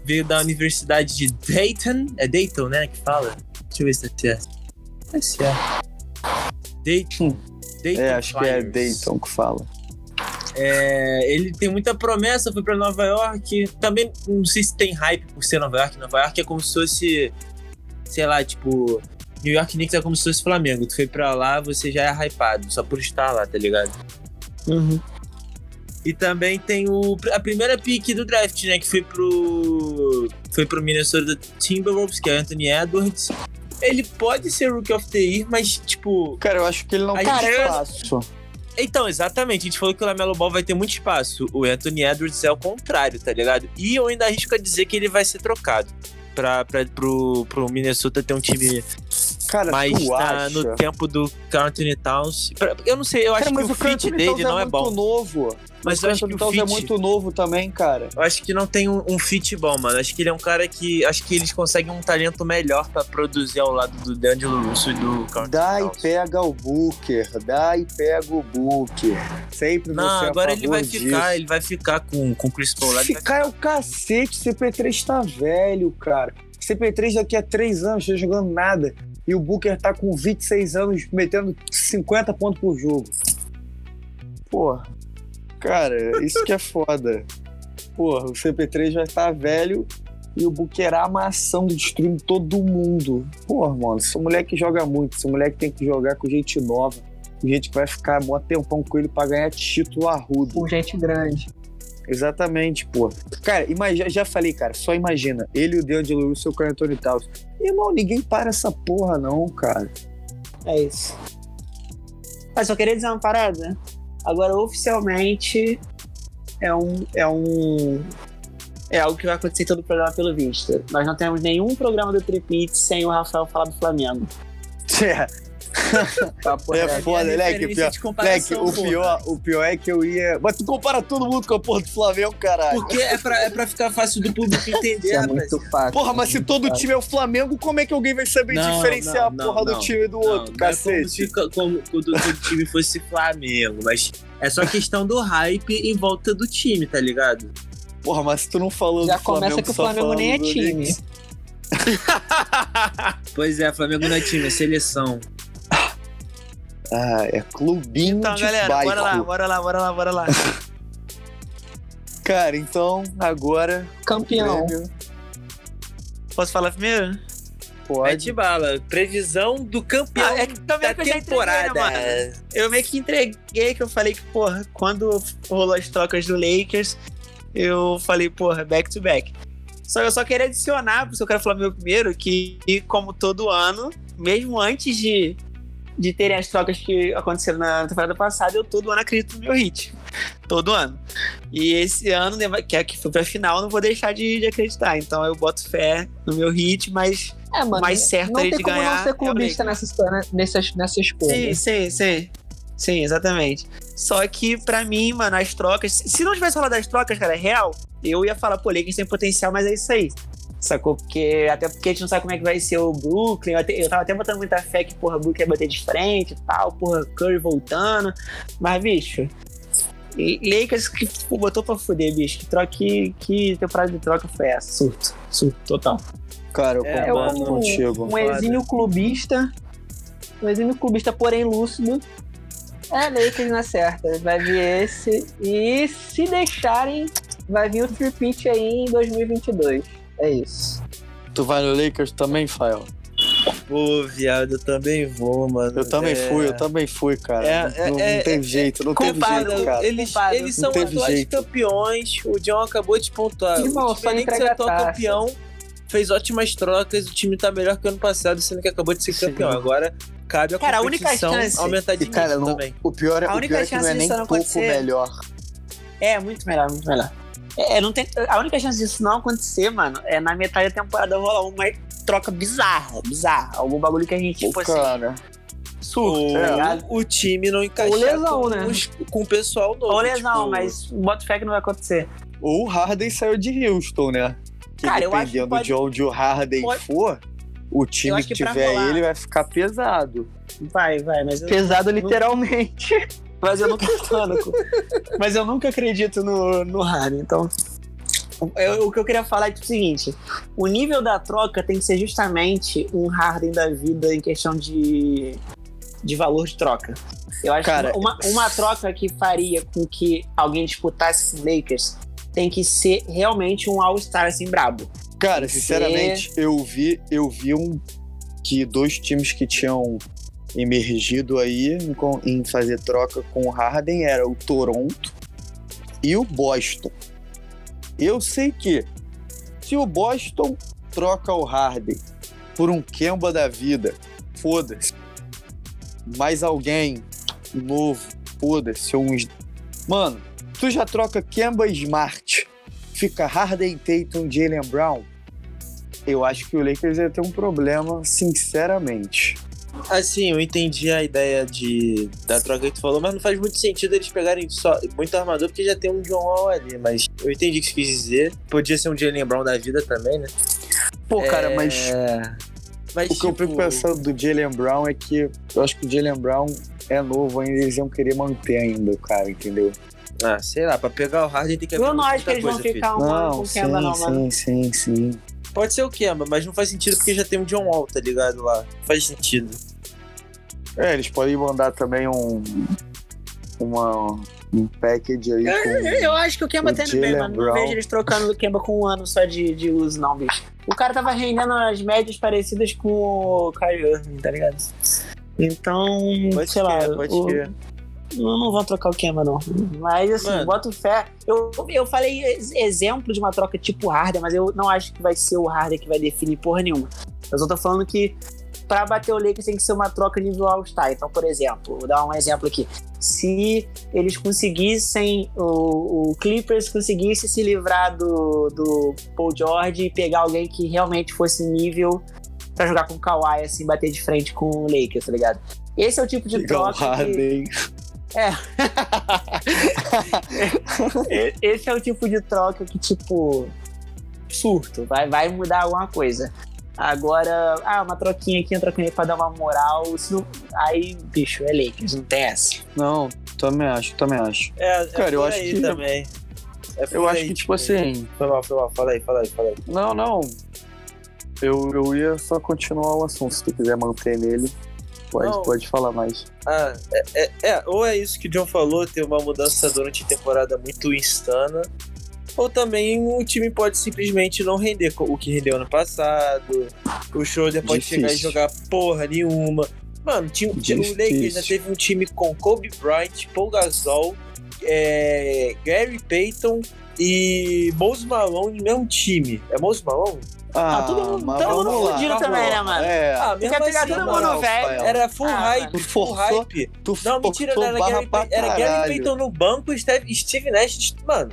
veio da Universidade de Dayton. É Dayton, né? Que fala? Deixa eu ver se é certo. É certo. Dayton. Dayton É, acho que é Flyers. Dayton que fala. É, ele tem muita promessa, foi pra Nova York. Também não sei se tem hype por ser Nova York. Nova York é como se fosse, sei lá, tipo. New York Knicks é como se fosse Flamengo. Tu foi pra lá, você já é hypado, só por estar lá, tá ligado? Uhum. E também tem o, a primeira pick do draft, né? Que foi pro. Foi pro Minnesota Timberwolves, que é Anthony Edwards. Ele pode ser Rookie of the Year, mas, tipo. Cara, eu acho que ele não tem espaço. Então, exatamente, a gente falou que o Lamelo Ball vai ter muito espaço. O Anthony Edwards é o contrário, tá ligado? E eu ainda arrisco a dizer que ele vai ser trocado. Pra, pro, pro Minnesota ter um time Cara, mais tu na- acha? no tempo do Anthony Towns. Eu não sei, eu acho Cara, que mas o o fit dele Towns não é muito bom. novo. Mas o eu acho que o Towns é fit- muito novo também, cara. Eu acho que não tem um, um fit bom, mano. Acho que ele é um cara que. Acho que eles conseguem um talento melhor pra produzir ao lado do D'Angelo Russo e do Carl Dá e Towns. pega o Booker, dá e pega o Booker. Sempre Não, é agora ele vai disso. ficar, ele vai ficar com, com o Chris Paul lá. Ficar é o cacete, CP3 tá velho, cara. CP3 daqui a 3 anos tá jogando nada. E o Booker tá com 26 anos metendo 50 pontos por jogo. Porra. Cara, isso que é foda. Porra, o CP3 vai estar velho e o Booker amassando, destruindo todo mundo. Porra, mano, esse moleque joga muito. Esse moleque tem que jogar com gente nova. Com gente que vai ficar mó tempão com ele pra ganhar título arrudo. Com gente grande. Exatamente, pô. Cara, imagina, já falei, cara, só imagina. Ele e o D'Angelo Russell o Anthony Towns. Irmão, ninguém para essa porra, não, cara. É isso. Mas só queria dizer uma parada. Agora, oficialmente, é um. É um. É algo que vai acontecer em todo o programa pelo visto. Nós não temos nenhum programa do Tripit sem o Rafael falar do Flamengo. <laughs> É, <laughs> É foda, minha né, pior- Moleque, o pior, o pior é que eu ia. Mas tu compara todo mundo com a porra do Flamengo, caralho. Porque é pra, é pra ficar fácil do público <laughs> entender, é rapaz. muito fácil. Porra, mas se todo time é o Flamengo, como é que alguém vai saber Não, diferenciar não, a porra não, do time do Não, outro, não cacete? É como se como quando o time fosse Flamengo, mas é só questão do hype em volta do time, tá ligado? Porra, mas se tu não falou Já do Flamengo, começa que o Flamengo nem é time. <laughs> Pois é, Flamengo não é time, é seleção. Ah, é clubinho Então, de galera, bairro. bora lá, bora lá, bora lá, bora lá. <laughs> Cara, então, agora... Campeão. Posso falar primeiro? Pode. Mete bala. Previsão do campeão Ah, é que também da que eu já entreguei, temporada. né, mano? Eu meio que entreguei que eu falei que, porra, quando rolou as trocas do Lakers, eu falei, porra, back to back. Só que eu só queria adicionar, porque eu quero falar meu primeiro, que como todo ano, mesmo antes de, de terem as trocas que aconteceram na temporada passada, eu todo ano acredito no meu hit. Todo ano. E esse ano, né, que é que foi pra final, eu não vou deixar de, de acreditar. Então eu boto fé no meu hit, mas É, mano. mais certo não aí tem de como ganhar não ser é clubista nessa, história- nessa, nessa escolha. Sim, sim, sim. Sim, exatamente. Só que, pra mim, mano, as trocas. Se não tivesse falado das trocas, cara, é real, eu ia falar, pô, Lakers tem potencial, mas é isso aí. Sacou? Porque, até porque a gente não sabe como é que vai ser o Brooklyn. Eu, até- eu tava até botando muita fé que, porra, o Brooklyn ia bater de frente e tal, porra, Curry voltando. Mas, bicho. Lakers que pô, botou pra fuder, bicho. Que, troca, que, que temporada de troca foi essa? Surto. Surto, total. Cara, eu É, concordo contigo. Um exímio clubista. Um exímio clubista, porém lúcido. É Lakers na certa. Vai vir esse. E se deixarem, vai vir o tripit aí em 2022. É isso. Tu vai no Lakers também, Fael? Pô, viado, eu também vou, mano. Eu também É. fui, eu também fui, cara. É, não, é, não é, teve é, jeito, não teve jeito, cara. eles, Culpado. eles são atuais jeito. campeões. O John acabou de pontuar. Irmão, o time entrega atual campeão, fez ótimas trocas. O time tá melhor que o ano passado, sendo que acabou de ser Sim. campeão. Agora cabe a Cara, a única competição chance- aumentar de E, cara, nível não- também. O pior é, A o única pior é que não é nem pouco melhor. É, muito melhor, muito melhor. É, não tem, a única chance disso não acontecer, mano, é na metade da temporada rolar uma troca bizarra, bizarra. Algum bagulho que a gente, tipo assim. cara. Ou É. o time não encaixar Ou lesão, com, né? os- com o pessoal novo. Ou lesão, tipo, mas bota fé que não vai acontecer. Ou o Harden saiu de Houston, né? Que Cara, eu acho que dependendo pode- de onde o Harden pode- for, o time que, que tiver rolar- ele vai ficar pesado. Vai, vai, mas eu, Pesado literalmente. Mas eu nunca mas eu nunca acredito no, no Harden, então. eu- o que eu queria falar é tipo, o seguinte: o nível da troca tem que ser justamente um Harden da vida em questão de, de valor de troca. Eu acho Cara, que uma, uma troca que faria com que alguém disputasse com o Lakers tem que ser realmente um All-Star assim brabo. Cara, sinceramente, eu vi, eu vi um que dois times que tinham emergido aí em, fazer troca com o Harden era o Toronto e o Boston. Eu sei que se o Boston troca o Harden por um Kemba da vida, foda-se. Mais alguém novo, foda-se. Uns... Mano, tu já troca Kemba Smart, fica Harden, Tatum, Jalen Brown. Eu acho que o Lakers ia ter um problema, sinceramente. Assim, eu entendi a ideia de, da troca que tu falou, mas não faz muito sentido eles pegarem só muito armador, porque já tem um John Wall ali. Mas eu entendi o que você quis dizer. Podia ser um Jalen Brown da vida também, né? Pô, cara, É, mas mas o que eu tipo, fico pensando do Jalen Brown é que eu acho que o Jalen Brown é novo ainda, eles iam querer manter ainda o cara, entendeu? Ah, sei lá, pra pegar o Harden tem que Eu haver não acho que eles vão ficar um ano com Kemba, não, mano. sim, sim, sim. Pode ser o Kemba, mas não faz sentido porque já tem um John Wall, tá ligado lá. Não faz sentido. É, eles podem mandar também um uma um package aí com Eu acho que o Kemba O tá indo bem, Jalen mano. Não Brown. vejo eles trocando o Kemba com um ano só de, de uso, não, bicho. O cara tava rendendo as médias parecidas com o Kyrie Irving, tá ligado? Então, Pode sei lá. crer, pode o- crer. Não, não vão trocar o Kemba, não. Mas, assim, Mano. boto fé. Eu, eu falei ex- exemplo de uma troca tipo Harden, mas eu não acho que vai ser o Harden que vai definir porra nenhuma. Eu só tô falando que pra bater o Lakers tem que ser uma troca nível All-Star. Então, por exemplo, vou dar um exemplo aqui. Se eles conseguissem, o, o Clippers conseguisse se livrar do, do Paul George e pegar alguém que realmente fosse nível pra jogar com o Kawhi, assim, bater de frente com o Lakers, tá ligado? Esse é o tipo de Pegar o troca que... Harden. <laughs> E- Esse é o tipo de troca que, tipo, surto, vai, vai mudar alguma coisa. Agora, ah, uma troquinha aqui, uma troquinha ali pra dar uma moral. Se não... Aí, bicho, é Lakers, não tem essa. Não, também acho, também acho. É, é Cara, eu acho aí que- também. É Eu acho que, tipo assim, Foi mal, foi mal. Fala aí, fala aí, fala aí. não, não. Eu, eu ia só continuar o assunto, se tu quiser manter nele. Pode, Não. pode falar mais. Ah, é, é- é, ou é isso que o John falou, ter uma mudança durante a temporada muito insana, ou também o time pode simplesmente não render o que rendeu ano passado, o Schroeder pode Difícil. chegar e jogar porra nenhuma. Mano, tinha, tinha- o. Lakers já teve um time com Kobe Bryant, Paul Gasol, é, Gary Payton e Mose Malone no mesmo time. É Mose Malone? Ah, todo mundo- todo mundo fudido vamos também, lá. né, mano? É, Ah, Tu quer pegar assim, todo mundo moral, velho? Era full Ah, hype, mano. Tu full forçou- hype. tu Não, mentira, não era Gary, era Gary. Payton no banco e Steve, Steve Nash. Mano,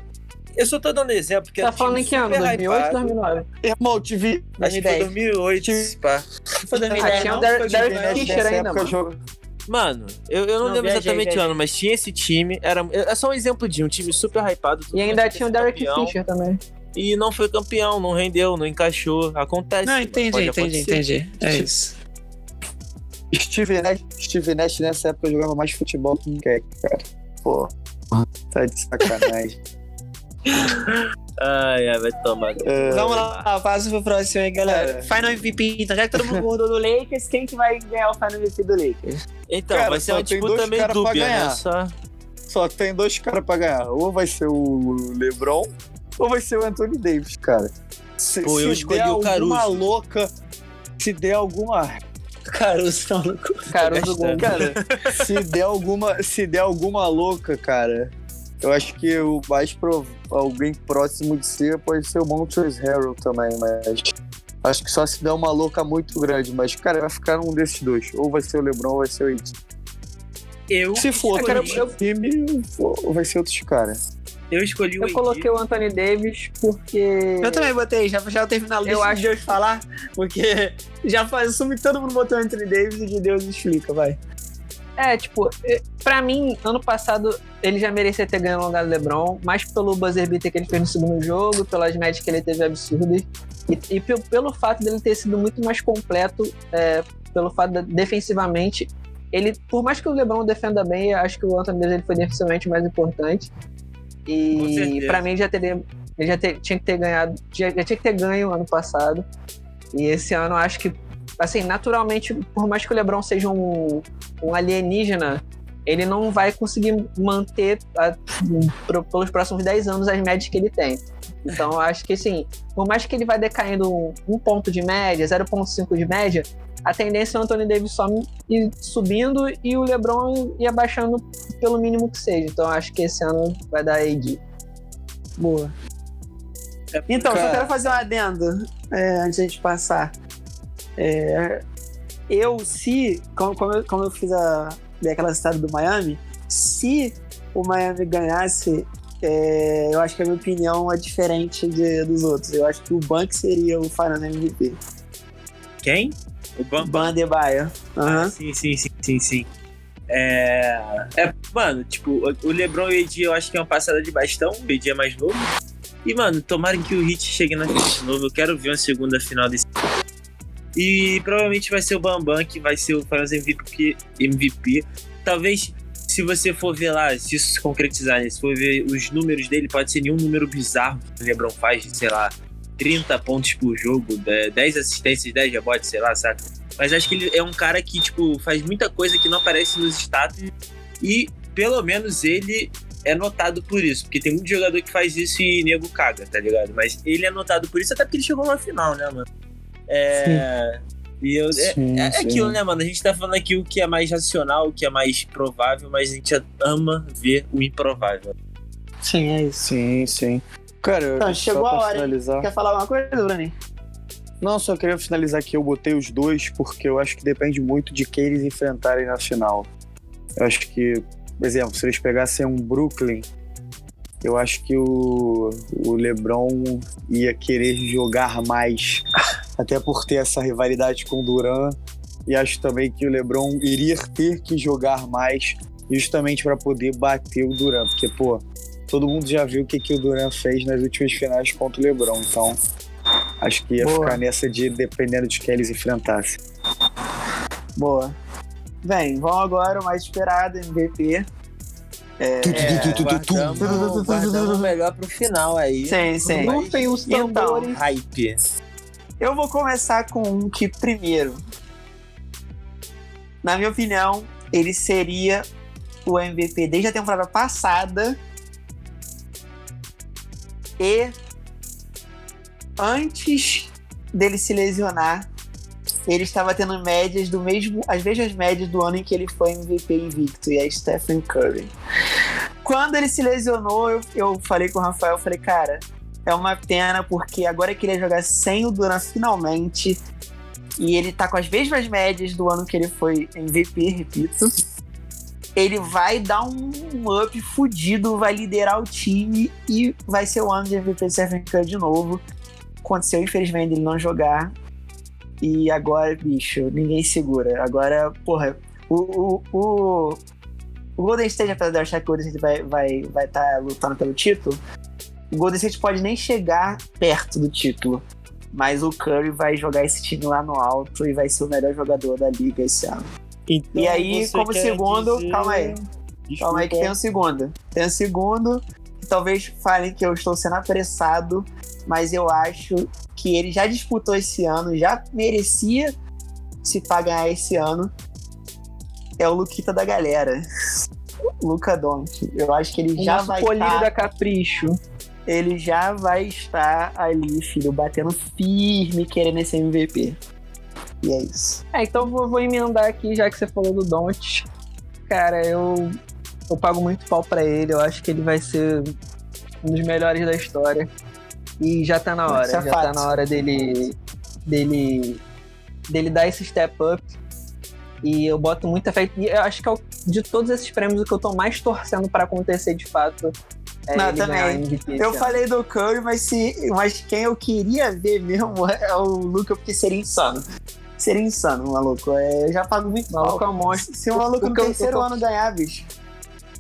eu só tô dando exemplo porque Tá um falando em que ano? super 2008 hypado. 2009? Irmão, te vi. Acho que foi 2010. 2008, pá. Foi 2010, Ah, tinha o Derek- Foi Derek 2010. Fisher ainda, época mano. Mano, eu, eu não, Não, lembro viajei, exatamente o ano, mas tinha esse time. Era, é só um exemplo de um time super hypado. E ainda tinha o Derek campeão, Fisher também. E não foi campeão, não rendeu, não encaixou. Acontece. Não, entendi, entendi, acontecer. entendi. É isso. Steve Nash, Steve Nash nessa época jogava mais futebol que ninguém, cara. Pô, tá de sacanagem. <laughs> Ai, ai, vai tomar. É, Vamos lá, passa pro próximo aí, galera. É. Final MVP, então já que todo mundo concordou do Lakers, quem que vai ganhar o Final MVP do Lakers? Então, Cara, vai ser uma disputa meio dúbia, né? ganhar. Só... Só tem dois caras pra ganhar. Ou vai ser o LeBron, ou vai ser o Anthony Davis, cara. Se, Pô, eu se escolhi der o alguma Caruso. louca, se der alguma Caruso tá no cu. Caruso. Cara, se der alguma, se der alguma louca, cara, eu acho que o mais pro, alguém próximo de ser pode ser o Montrezl Harrell também, mas acho que só se der uma louca muito grande, mas cara, vai ficar um desses dois, ou vai ser o LeBron ou vai ser o It. Eu, Se for cara, outro eu- time, ou vai ser outros caras. eu escolhi o Eu AD. coloquei o Anthony Davis porque. Eu também botei, já, já terminar a lista Eu de acho- Deus falar, porque já faz, assume que todo mundo botou Anthony Davis e de Deus explica, vai. É, tipo, pra mim, ano passado, ele já merecia ter ganho o lugar do LeBron, mais pelo buzzer beater que ele fez no segundo jogo, pelas médias que ele teve absurdas, e, e pe- pelo fato dele ter sido muito mais completo, é, pelo fato de, defensivamente, ele, por mais que o LeBron defenda bem, eu acho que o Anthony Davis ele foi defensivamente mais importante. E pra mim já teria Ele já te- tinha que ter ganhado, já, já tinha que ter ganho ano passado. E esse ano eu acho que, assim, naturalmente, por mais que o LeBron seja um, um alienígena, ele não vai conseguir manter a- pro- pelos próximos 10 anos as médias que ele tem. Então eu acho que, assim, por mais que ele vai decaindo um, um ponto de média, 0,5 de média, a tendência é o Anthony Davis só ir subindo e o LeBron ir abaixando pelo mínimo que seja. Então eu acho que esse ano vai dar AD. Boa. Então, só quero fazer um adendo é, antes de a gente passar. É, eu, se. Como, como, eu, como eu fiz a, dei aquela citada do Miami, se o Miami ganhasse, é, eu acho que a minha opinião é diferente de- dos outros. Eu acho que o Bucks seria o Final MVP. Quem? O Ban Adebayo. Aham. Sim, sim, sim, sim, sim. É... é. Mano, tipo, o LeBron e o AD eu acho que é uma passada de bastão. O AD é mais novo. E, mano, tomara que o Heat chegue na final de novo. Eu quero ver uma segunda final desse. E provavelmente vai ser o Bambam que vai ser o Finals MVP. MVP. Talvez, se você for ver lá, se isso se concretizar, né? Se for ver os números dele, pode ser nenhum número bizarro que o LeBron faz, sei lá, 30 pontos por jogo, é, 10 assistências, 10 rebotes, sei lá, sabe? Mas acho que ele é um cara que, tipo, faz muita coisa que não aparece nos status. E, pelo menos, ele é notado por isso. Porque tem muito jogador que faz isso e nego caga, tá ligado? Mas ele é notado por isso, até porque ele chegou na final, né, mano? É. E eu, é, Sim, é sim. aquilo, né, mano? A gente tá falando aqui o que é mais racional, o que é mais provável, mas a gente ama ver o improvável. Sim, é isso. Sim, sim. Cara, Então, chegou a hora, finalizar. Quer falar alguma coisa, Bruno? Não, só queria finalizar que eu botei os dois porque eu acho que depende muito de quem eles enfrentarem na final. Eu acho que, por exemplo, se eles pegassem um Brooklyn, eu acho que o, o LeBron ia querer jogar mais, <laughs> até por ter essa rivalidade com o Duran. E acho também que o LeBron iria ter que jogar mais, justamente para poder bater o Duran, porque pô, todo mundo já viu o que, que o Duran fez nas últimas finais contra o LeBron, então acho que ia Boa. ficar nessa de dependendo de quem eles enfrentassem. Boa. Bem, vamos agora o mais esperado, MVP. É, guardamos, guardamos o melhor pro final aí. Sim, sim. Rufem os Então, tambores. Hype. Eu vou começar com um que, primeiro, na minha opinião, ele seria o MVP desde a temporada passada. E antes dele se lesionar, ele estava tendo médias do mesmo, as mesmas médias do ano em que ele foi MVP invicto, e é Stephen Curry. Quando ele se lesionou, eu, eu falei com o Rafael, eu falei, cara, é uma pena, porque agora que ele ia jogar sem o Duran finalmente, e ele tá com as mesmas médias do ano que ele foi MVP, repito, ele vai dar um up fudido, vai liderar o time e vai ser o ano de MVP de Stephen Curry de novo. Aconteceu, infelizmente, ele não jogar. E agora, bicho, ninguém segura. Agora, porra, o, o, o, o Golden State, apesar de eu achar que o Golden State vai estar vai, vai tá lutando pelo título, o Golden State pode nem chegar perto do título. Mas o Curry vai jogar esse time lá no alto e vai ser o melhor jogador da liga esse ano. Então, E aí, como segundo, dizer- calma aí. Calma aí que tem um segundo. Tem um segundo que talvez falem que eu estou sendo apressado, mas eu acho que ele já disputou esse ano, já merecia se pagar esse ano. É o Luquita da galera. <laughs> Luca Doncic. Eu acho que ele já nosso vai estar, da Capricho. Ele já vai estar ali, filho, batendo firme, querendo esse MVP. E é isso. É, então eu vou, vou emendar aqui, já que você falou do Don't. Cara, eu, eu pago muito pau pra ele. Eu acho que ele vai ser um dos melhores da história. E já tá na hora. É já fato. tá na hora dele, dele, dele dar esse step up. E eu boto muita fé. E eu acho que é o- de todos esses prêmios o que eu tô mais torcendo pra acontecer de fato. É Não, também. Eu falei do Curry, mas, se, mas quem eu queria ver mesmo <laughs> é o Luca, porque seria insano. Seria insano, maluco. É, eu já pago muito O maluco mal. é um monstro. Se o maluco O no terceiro o eu- ano ganhar, bicho.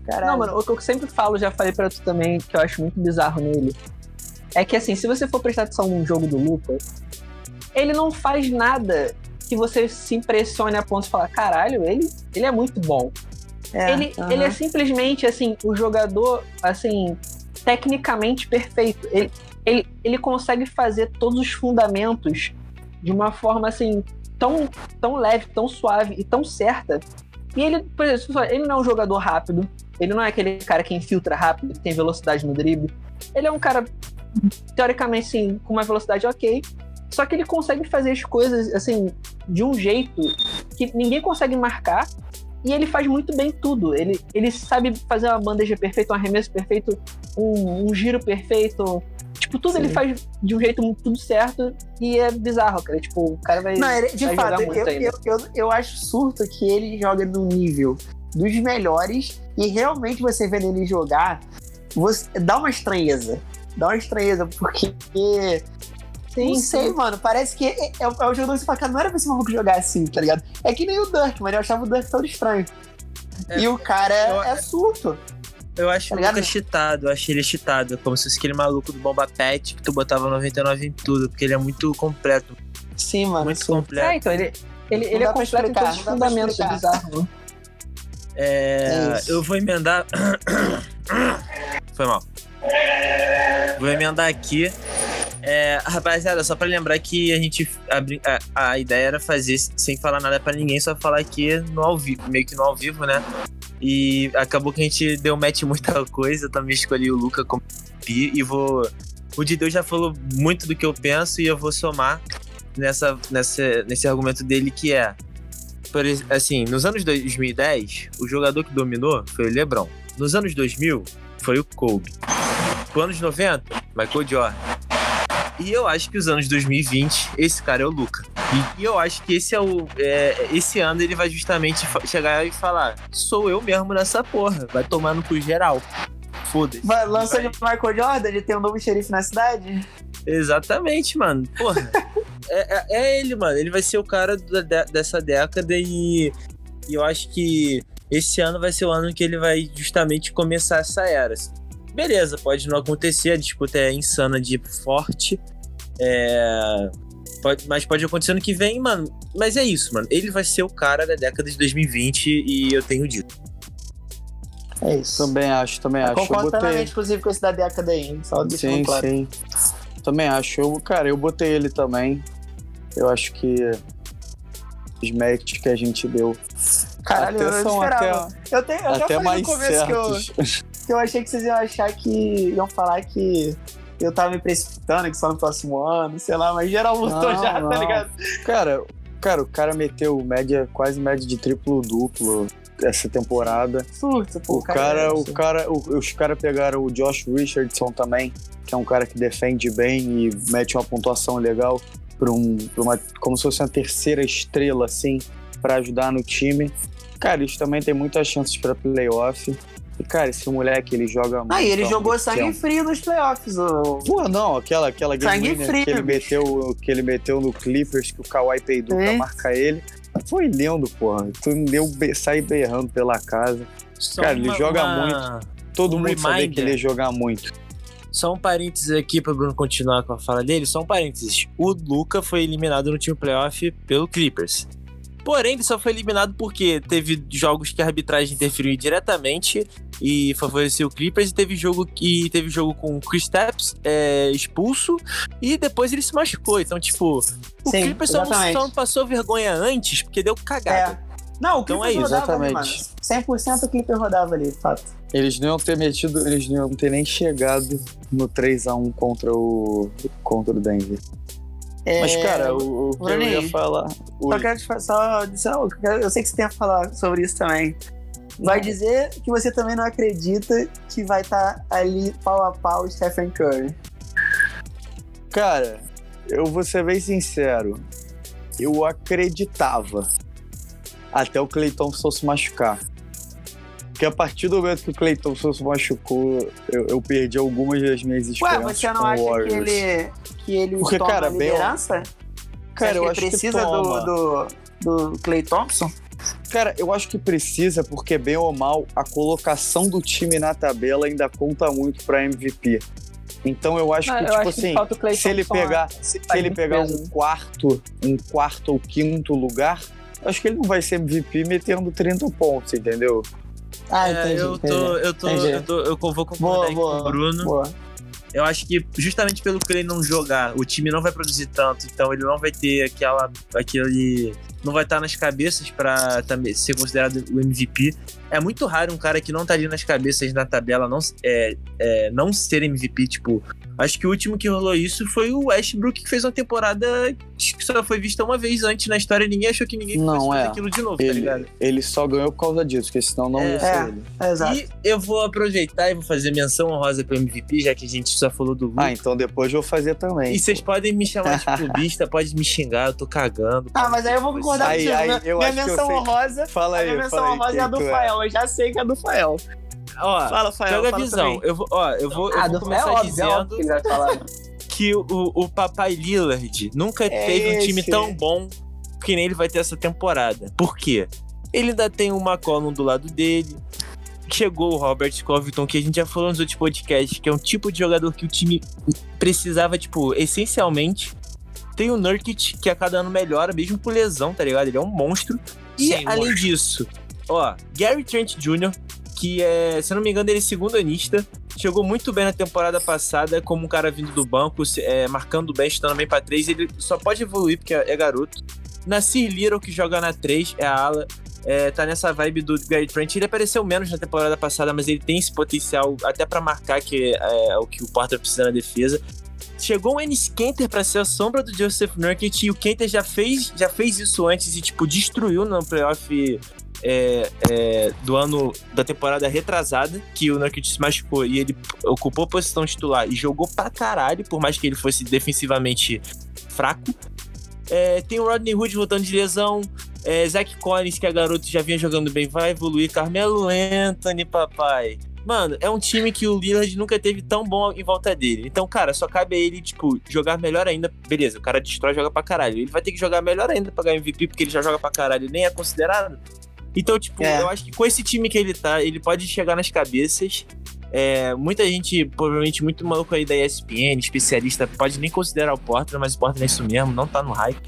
Caralho. Não, mano, o que eu sempre falo, já falei pra tu também, que eu acho muito bizarro nele, é que assim, se você for prestar atenção num jogo do Lucas, ele não faz nada que você se impressione a ponto de falar, caralho, ele, ele é muito bom. É, ele, ele é simplesmente, assim, o jogador, assim, tecnicamente perfeito. Ele, ele, ele consegue fazer todos os fundamentos de uma forma assim tão, tão leve, tão suave e tão certa. E ele, por exemplo, ele não é um jogador rápido, ele não é aquele cara que infiltra rápido, que tem velocidade no drible. Ele é um cara, teoricamente, sim, com uma velocidade ok. Só que ele consegue fazer as coisas, assim, de um jeito que ninguém consegue marcar. E ele faz muito bem tudo. Ele, ele sabe fazer uma bandeja perfeita, um arremesso perfeito, um, um giro perfeito. Tipo, tudo Sim. ele faz de um jeito muito tudo certo. E é bizarro, cara. Tipo, o cara vai. Não, ele- de vai fato, eu, eu, eu, eu acho surto que ele joga no nível dos melhores e realmente você vendo ele jogar, você dá uma estranheza. Dá uma estranheza, porque. Sim, não sim. sei, mano. Parece que é, é, o- é o jogador que você fala, cara, não era pra esse maluco jogar assim, tá ligado? É que nem o Dirk, mano. Eu achava o Dirk todo estranho. É, e o cara eu- é surto. Eu acho Tá? Lucas cheatado, eu achei ele cheatado. Como se fosse aquele maluco do Bomba Pet que tu botava 99 em tudo, porque ele é muito completo, Sim, mano. muito surto. completo. É, então, ele, ele, Não ele é completo em explicar, todos os fundamentos, é bizarro, né? É, É eu vou emendar. <coughs> Foi mal. Vou emendar aqui. É, rapaziada, só pra lembrar que a gente. A, a, ideia era fazer sem falar nada pra ninguém, só falar aqui no ao vivo, meio que no ao vivo, né? E acabou que a gente deu match em muita <laughs> coisa. Eu também escolhi o Luca como pi e vou. O Dideu já falou muito do que eu penso e eu vou somar nessa, nessa, nesse argumento dele que é. Por, assim, nos anos 2010, o jogador que dominou foi o LeBron. Nos anos 2000, foi o Kobe. Nos anos 90, Michael Jordan. E eu acho que os anos 2020, esse cara é o Luca. E, eu acho que esse é o. é, esse ano ele vai justamente chegar e falar: sou eu mesmo nessa porra. Vai tomar no cu geral. Foda-se. Lança de Michael Jordan, ele tem um novo xerife na cidade? Exatamente, mano. Porra. <laughs> é, é- é ele, mano. Ele vai ser o cara da- de- dessa década e, e eu acho que esse ano vai ser o ano que ele vai justamente começar essa era. Beleza, pode não acontecer, a disputa é insana de forte. É. Pode, mas pode acontecer ano que vem, mano. Mas é isso, mano. Ele vai ser o cara da década de 2020 e eu tenho dito. É isso. Também acho, também Eu acho. Concordo botei. plenamente, inclusive, com esse da década aí, hein? Só deixando Sim, claro. sim. Também acho. Eu, cara, eu botei ele também. Eu acho que os matches que a gente deu Caralho, eu até não esperava. eu, tenho, eu até até falei mais no começo certos. que eu <laughs> achei que vocês iam achar que iam falar que eu tava me precipitando, que só no próximo ano, sei lá, mas geral lutou Não, já, tá não. ligado? Cara, cara, o cara meteu média, quase média de triplo-duplo essa temporada. Surto, pô. O cara, é o cara, o- os caras pegaram o Josh Richardson também, que é um cara que defende bem e mete uma pontuação legal para um, pra uma, como se fosse uma terceira estrela assim, para ajudar no time. Cara, eles também têm muitas chances para playoff. E cara, esse moleque ele joga muito. Ah, e ele jogou sangue tempo. frio nos playoffs. O... Pô, não, aquela, aquela game winner que ele meteu, que ele meteu no Clippers, que o Kawhi peidou pra É. marcar ele. Foi lindo, porra. Tu deu sair berrando pela casa. Só Cara, ele joga muito. Todo Um mundo sabia reminder. que ele ia jogar muito. Só um parênteses aqui pro Bruno continuar com a fala dele. Só um parênteses. O Luca foi eliminado no time playoff pelo Clippers. Porém, ele só foi eliminado porque teve jogos que a arbitragem interferiu diretamente e favoreceu o Clippers. E teve jogo que teve jogo com o Chris Stapps é, expulso e depois ele se machucou. Então, tipo, o Sim, Clippers só só não passou vergonha antes porque deu cagada. É. Não, o Então Clipper é isso, rodava exatamente. mano. 100% o Clipper rodava ali, de fato. Eles não iam ter metido, eles não iam ter nem chegado no 3x1 contra o, contra o Denver. É, Mas, cara, o, o que eu ia falar. Só quero te fa- só eu sei que você tem a falar sobre isso também. Vai dizer que você também não acredita que vai estar ali pau a pau o Stephen Curry. Cara, eu vou ser bem sincero. Eu acreditava. Até o Thompson se machucar. Porque a partir do momento que o Clay Thompson se machucou, eu, eu perdi algumas das minhas Ué, esperanças você não acha que ele, que ele Porque, toma cara, a bem- liderança? Cara, Você eu acho que que precisa do, do, do Clay Thompson? Cara, eu acho que precisa, porque bem ou mal, a colocação do time na tabela ainda conta muito pra MVP. Então eu acho Não, que, eu tipo acho que assim, Clay se ele pegar, se Faz ele pegar um quarto, um quarto ou quinto lugar, eu acho que ele não vai ser MVP metendo 30 pontos, entendeu? Ah, É, entendi. eu, entendi. tô, eu, tô, entendi. eu, tô, eu vou concordar Boa, aqui boa. com o Bruno. Boa. Eu acho que justamente pelo que ele não jogar, o time não vai produzir tanto, então ele não vai ter aquela. aquele. Não vai estar nas cabeças também ser considerado o MVP. É muito raro um cara que não tá ali nas cabeças na tabela não, é, é, não ser MVP. Tipo, acho que o último que rolou isso foi o Westbrook, que fez uma temporada que só foi vista uma vez antes na história e ninguém achou que ninguém Não, fosse fazer é. aquilo de novo, tá Ele, ligado? ele só ganhou por causa disso, porque senão não É. ia ser É. ele. É, exato. E eu vou aproveitar e vou fazer menção honrosa pro MVP, já que a gente só falou do Luka. Ah, então depois eu vou fazer também. E vocês podem me chamar de <laughs> clubista, pode me xingar, eu tô cagando. Ah, mas aí eu vou concordar Aí- contigo. aí Minha, menção honrosa. Fala A aí, minha menção fala aí honrosa é a do é. Fael. Eu já sei que é a do Fael. Ó, Fala, Fael. joga a visão. também. Eu vou, ó, eu vou, eu Ah, vou do é começar é dizendo óbvio que ele vai falar. <laughs> que o, o papai Lillard nunca É teve um time esse. tão bom que nem ele vai ter essa temporada. Por quê? Ele ainda tem o McCollum do lado dele. Chegou o Robert Covington, que a gente já falou nos outros podcasts, que é um tipo de jogador que o time precisava, tipo, essencialmente. Tem o Nurkic, que a cada ano melhora, mesmo por lesão, tá ligado? Ele é um monstro. E Sim, além monstro. disso, ó, Gary Trent Jr., que é, se não me engano, ele é segundo anista. Chegou muito bem na temporada passada, como um cara vindo do banco, é, marcando bem, chutando bem pra três. Ele só pode evoluir porque é, garoto. Nasir Little, que joga na 3, é a ala. É, tá nessa vibe do Gary Trent. Ele apareceu menos na temporada passada, mas ele tem esse potencial até pra marcar, que é, é o que o Porter precisa na defesa. Chegou o Ennis Kenter pra ser a sombra do Joseph Nurkic e o Kenter já fez, já fez isso antes e, tipo, destruiu no playoff é, é, do ano da temporada retrasada, que o Nurkic se machucou e ele ocupou a posição titular e jogou pra caralho, por mais que ele fosse defensivamente fraco. É, tem o Rodney Hood voltando de lesão. É, Zach Collins, que é garoto, já vinha jogando bem, vai evoluir. Carmelo Anthony, papai. Mano, é um time que o Lillard nunca teve tão bom em volta dele. Então, cara, só cabe a ele, tipo, jogar melhor ainda. Beleza, o cara destrói joga pra caralho. Ele vai ter que jogar melhor ainda pra ganhar MVP, porque ele já joga pra caralho e nem é considerado. Então, tipo, É. eu acho que com esse time que ele tá, ele pode chegar nas cabeças. É, muita gente, provavelmente muito maluco aí da ESPN, especialista, pode nem considerar o Portland, mas o Portland é isso mesmo, não tá no hype.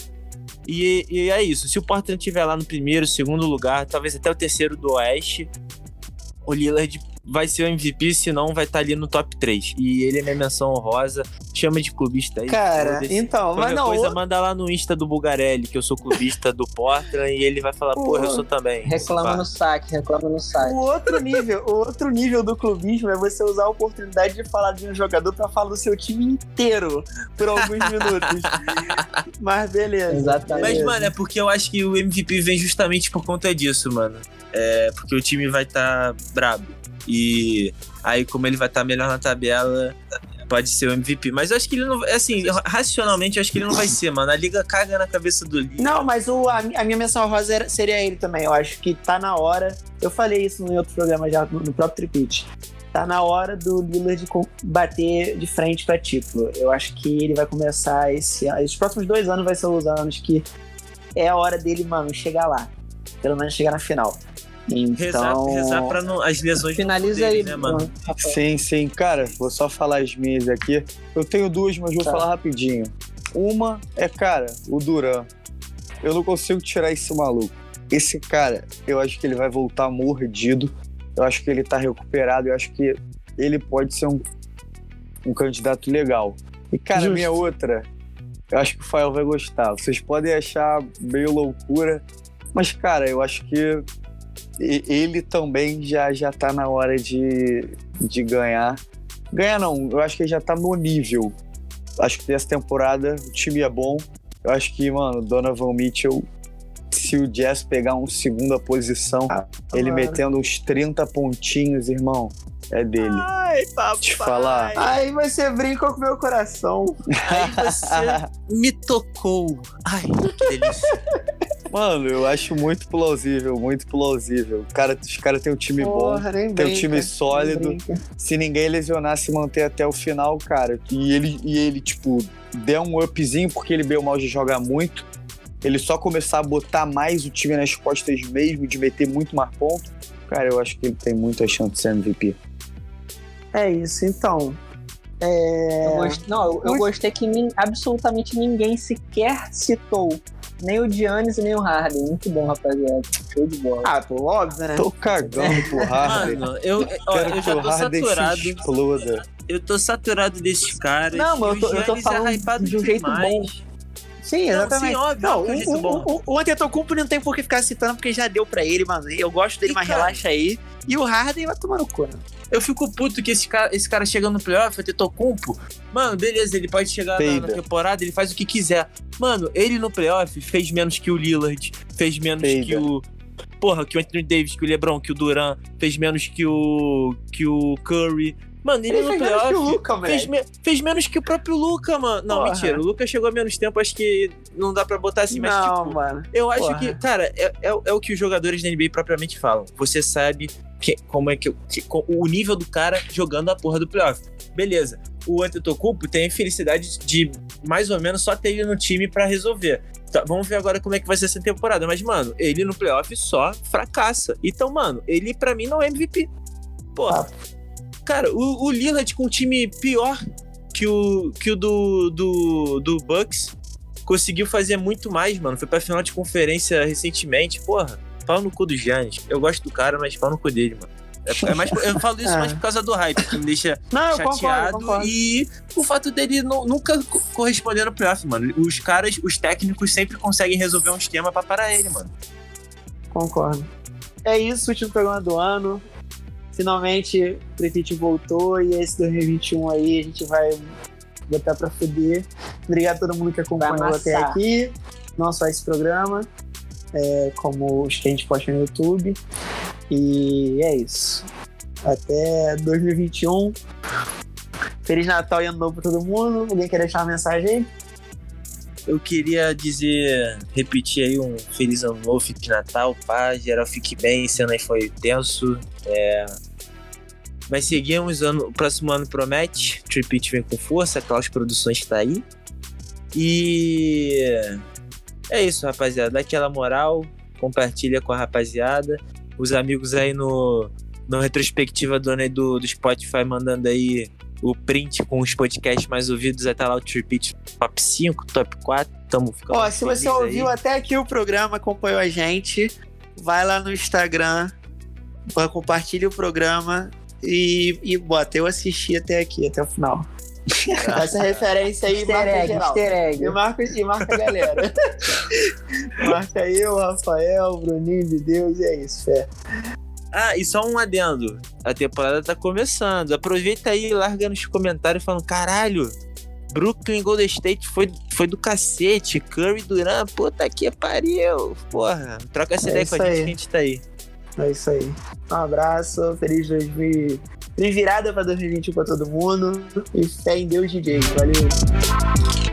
E, e é isso, se o Portland estiver lá no primeiro, segundo lugar, talvez até o terceiro do Oeste, o Lillard vai ser o MVP, senão vai estar ali no top 3. E ele é minha menção honrosa, chama de clubista aí. Cara, então, mas não. coisa, o- manda lá no Insta do Bugarelli, que eu sou clubista do Portland, e ele vai falar, porra, eu sou também. Reclama no saque, reclama no saque. O outro nível, o outro nível do clubismo é você usar a oportunidade de falar de um jogador pra falar do seu time inteiro por alguns <laughs> minutos. Mas beleza. Exatamente. Mas, mano, é porque eu acho que o MVP vem justamente por conta disso, mano. É porque o time vai estar brabo. E aí, como ele vai estar melhor na tabela, pode ser o MVP. Mas eu acho que ele não. Assim, racionalmente, eu acho que ele não vai ser, mano. A liga caga na cabeça do Lee. Não, mas o, a, a minha menção rosa era- seria ele também. Eu acho que tá na hora. Eu falei isso em outro programa já, no, no próprio Tripit. Tá na hora do Lillard bater de frente pra título. Eu acho que ele vai começar esse ano. Os próximos dois anos vai ser os anos que é a hora dele, mano, chegar lá. Pelo menos chegar na final. Rezar, Então. rezar pra não, as lesões Finaliza aí, né, mano? Rafael. Sim, sim. Cara, vou só falar as minhas aqui. Eu tenho duas, mas vou Tá. falar rapidinho. Uma é, cara, o Duran. Eu não consigo tirar esse maluco. Esse cara, eu acho que ele vai voltar mordido. Eu acho que ele tá recuperado. Eu acho que ele pode ser um, um candidato legal. E, cara, Justo. minha outra, eu acho que o Fael vai gostar. Vocês podem achar meio loucura, mas, cara, eu acho que ele também já, já tá na hora de, de ganhar. Ganhar não, eu acho que ele já tá no nível. Acho que dessa temporada o time é bom. Eu acho que, mano, Donovan Mitchell, se o Jazz pegar uma segunda posição, ele mano. metendo uns 30 pontinhos, irmão, é dele. Ai, papai. Te falar. Ai, você brinca com o meu coração. Aí você <laughs> me tocou. Ai, que delícia. Mano, eu acho muito plausível, muito plausível. Cara, os caras têm um time bom. Porra, nem Tem um time sólido. se ninguém lesionar, se manter até o final, cara, e ele, e ele tipo, der um upzinho, porque ele bem mal já joga muito, ele só começar a botar mais o time nas costas mesmo, de meter muito mais ponto, cara, eu acho que ele tem muita chance de ser MVP. É isso, então. É... Eu gost- Não, eu, eu gostei que nin- absolutamente ninguém sequer citou. Nem o Giannis e nem o Harden. Muito bom, rapaziada. Show de bola. Ah, pô, óbvio, né? Tô cagando pro Harden. Mano, eu, ó, Quero eu que já o tô Harden saturado. se exploda. Eu tô saturado desses caras. Não, mas eu tô- o eu tô Giannis falando é de um jeito demais. Sim, Não, exatamente. sim, óbvio, Não, óbvio, o, é bom. o, o, o Antetokounmpo não tem por que ficar citando, porque já deu pra ele, mano. Eu gosto dele, E, mas cara- relaxa aí. E o Harden vai tomar no cu, né? Eu fico puto que esse cara, esse cara chega no playoff, o Tocumpo. Mano, beleza, ele pode chegar na, na temporada, ele faz o que quiser. Mano, ele no playoff fez menos que o Lillard, fez menos Peida. que o. Porra, que o Anthony Davis, que o LeBron, que o Duran, fez menos que o. que o Curry. Mano, ele, no fez menos playoff. que o Luca, Fez, me- fez menos que o próprio Luca, mano. Não, Porra. mentira. O Luca chegou a menos tempo, acho que não dá pra botar assim, mas não, tipo. mano. Eu acho Porra. que, cara, é, é, é o que os jogadores da NBA propriamente falam. Você sabe que, como é que, que- o nível do cara jogando a porra do playoff. Beleza. O Antetokounmpo tem a felicidade de mais ou menos só ter ele no time pra resolver. Tá, vamos ver agora como é que vai ser essa temporada. Mas, mano, ele no playoff só fracassa. Então, mano, ele pra mim não é MVP. Porra. Cara, o, o Lillard com um time pior que o, que o do, do, do Bucks conseguiu fazer muito mais, mano. Foi pra final de conferência recentemente. Porra, pau no cu do Giannis. Eu gosto do cara, mas pau no cu dele, mano. É, é mais, eu falo isso Ah. <laughs> mais por causa do hype, que me deixa Não, chateado. concordo, concordo. E o fato dele nu- nunca co- corresponder no playoff, mano. Os caras, os técnicos sempre conseguem resolver um esquema pra parar ele, mano. Concordo. É isso, último programa do ano. Finalmente, o Prefeito voltou e esse 2021 aí a gente vai botar pra fuder. Obrigado a todo mundo que acompanhou até aqui. Não só esse programa, é, como os que a gente posta no YouTube. E é isso. Até 2021. Feliz Natal e Ano Novo pra todo mundo. Alguém quer deixar uma mensagem aí? Eu queria dizer, repetir aí um Feliz Ano Novo, Feliz Natal, paz, geral fique bem, esse ano aí foi tenso. É... Mas seguimos, ano, o próximo ano promete, Tripit vem com força, Klaus Produções tá aí. E é isso, rapaziada, dá aquela moral, compartilha com a rapaziada, os amigos aí no, no retrospectiva do aí do, do Spotify mandando aí o print com os podcasts mais ouvidos, vai estar lá o Tripit top 5, top 4. Tamo ficando Ó, se você aí. ouviu até aqui o programa, acompanhou a gente, vai lá no Instagram, vai- compartilha o programa e, e bota. Eu assisti até aqui, até o final. <laughs> Essa referência aí, Easter marca egg, geral. easter egg. E marca, e marca a galera. <laughs> marca eu, Rafael, Bruninho de Deus, e é isso, fé. Ah, e só um adendo. A temporada tá começando. Aproveita aí e larga nos comentários falando: caralho, Brooklyn Golden State foi, foi do cacete. Curry Duran, puta que pariu. Porra, troca essa É ideia com a gente aí. que a gente tá aí. É isso aí. Um abraço, feliz 2000. Feliz virada pra 2021 pra todo mundo. E fé em Deus, DJ. Valeu.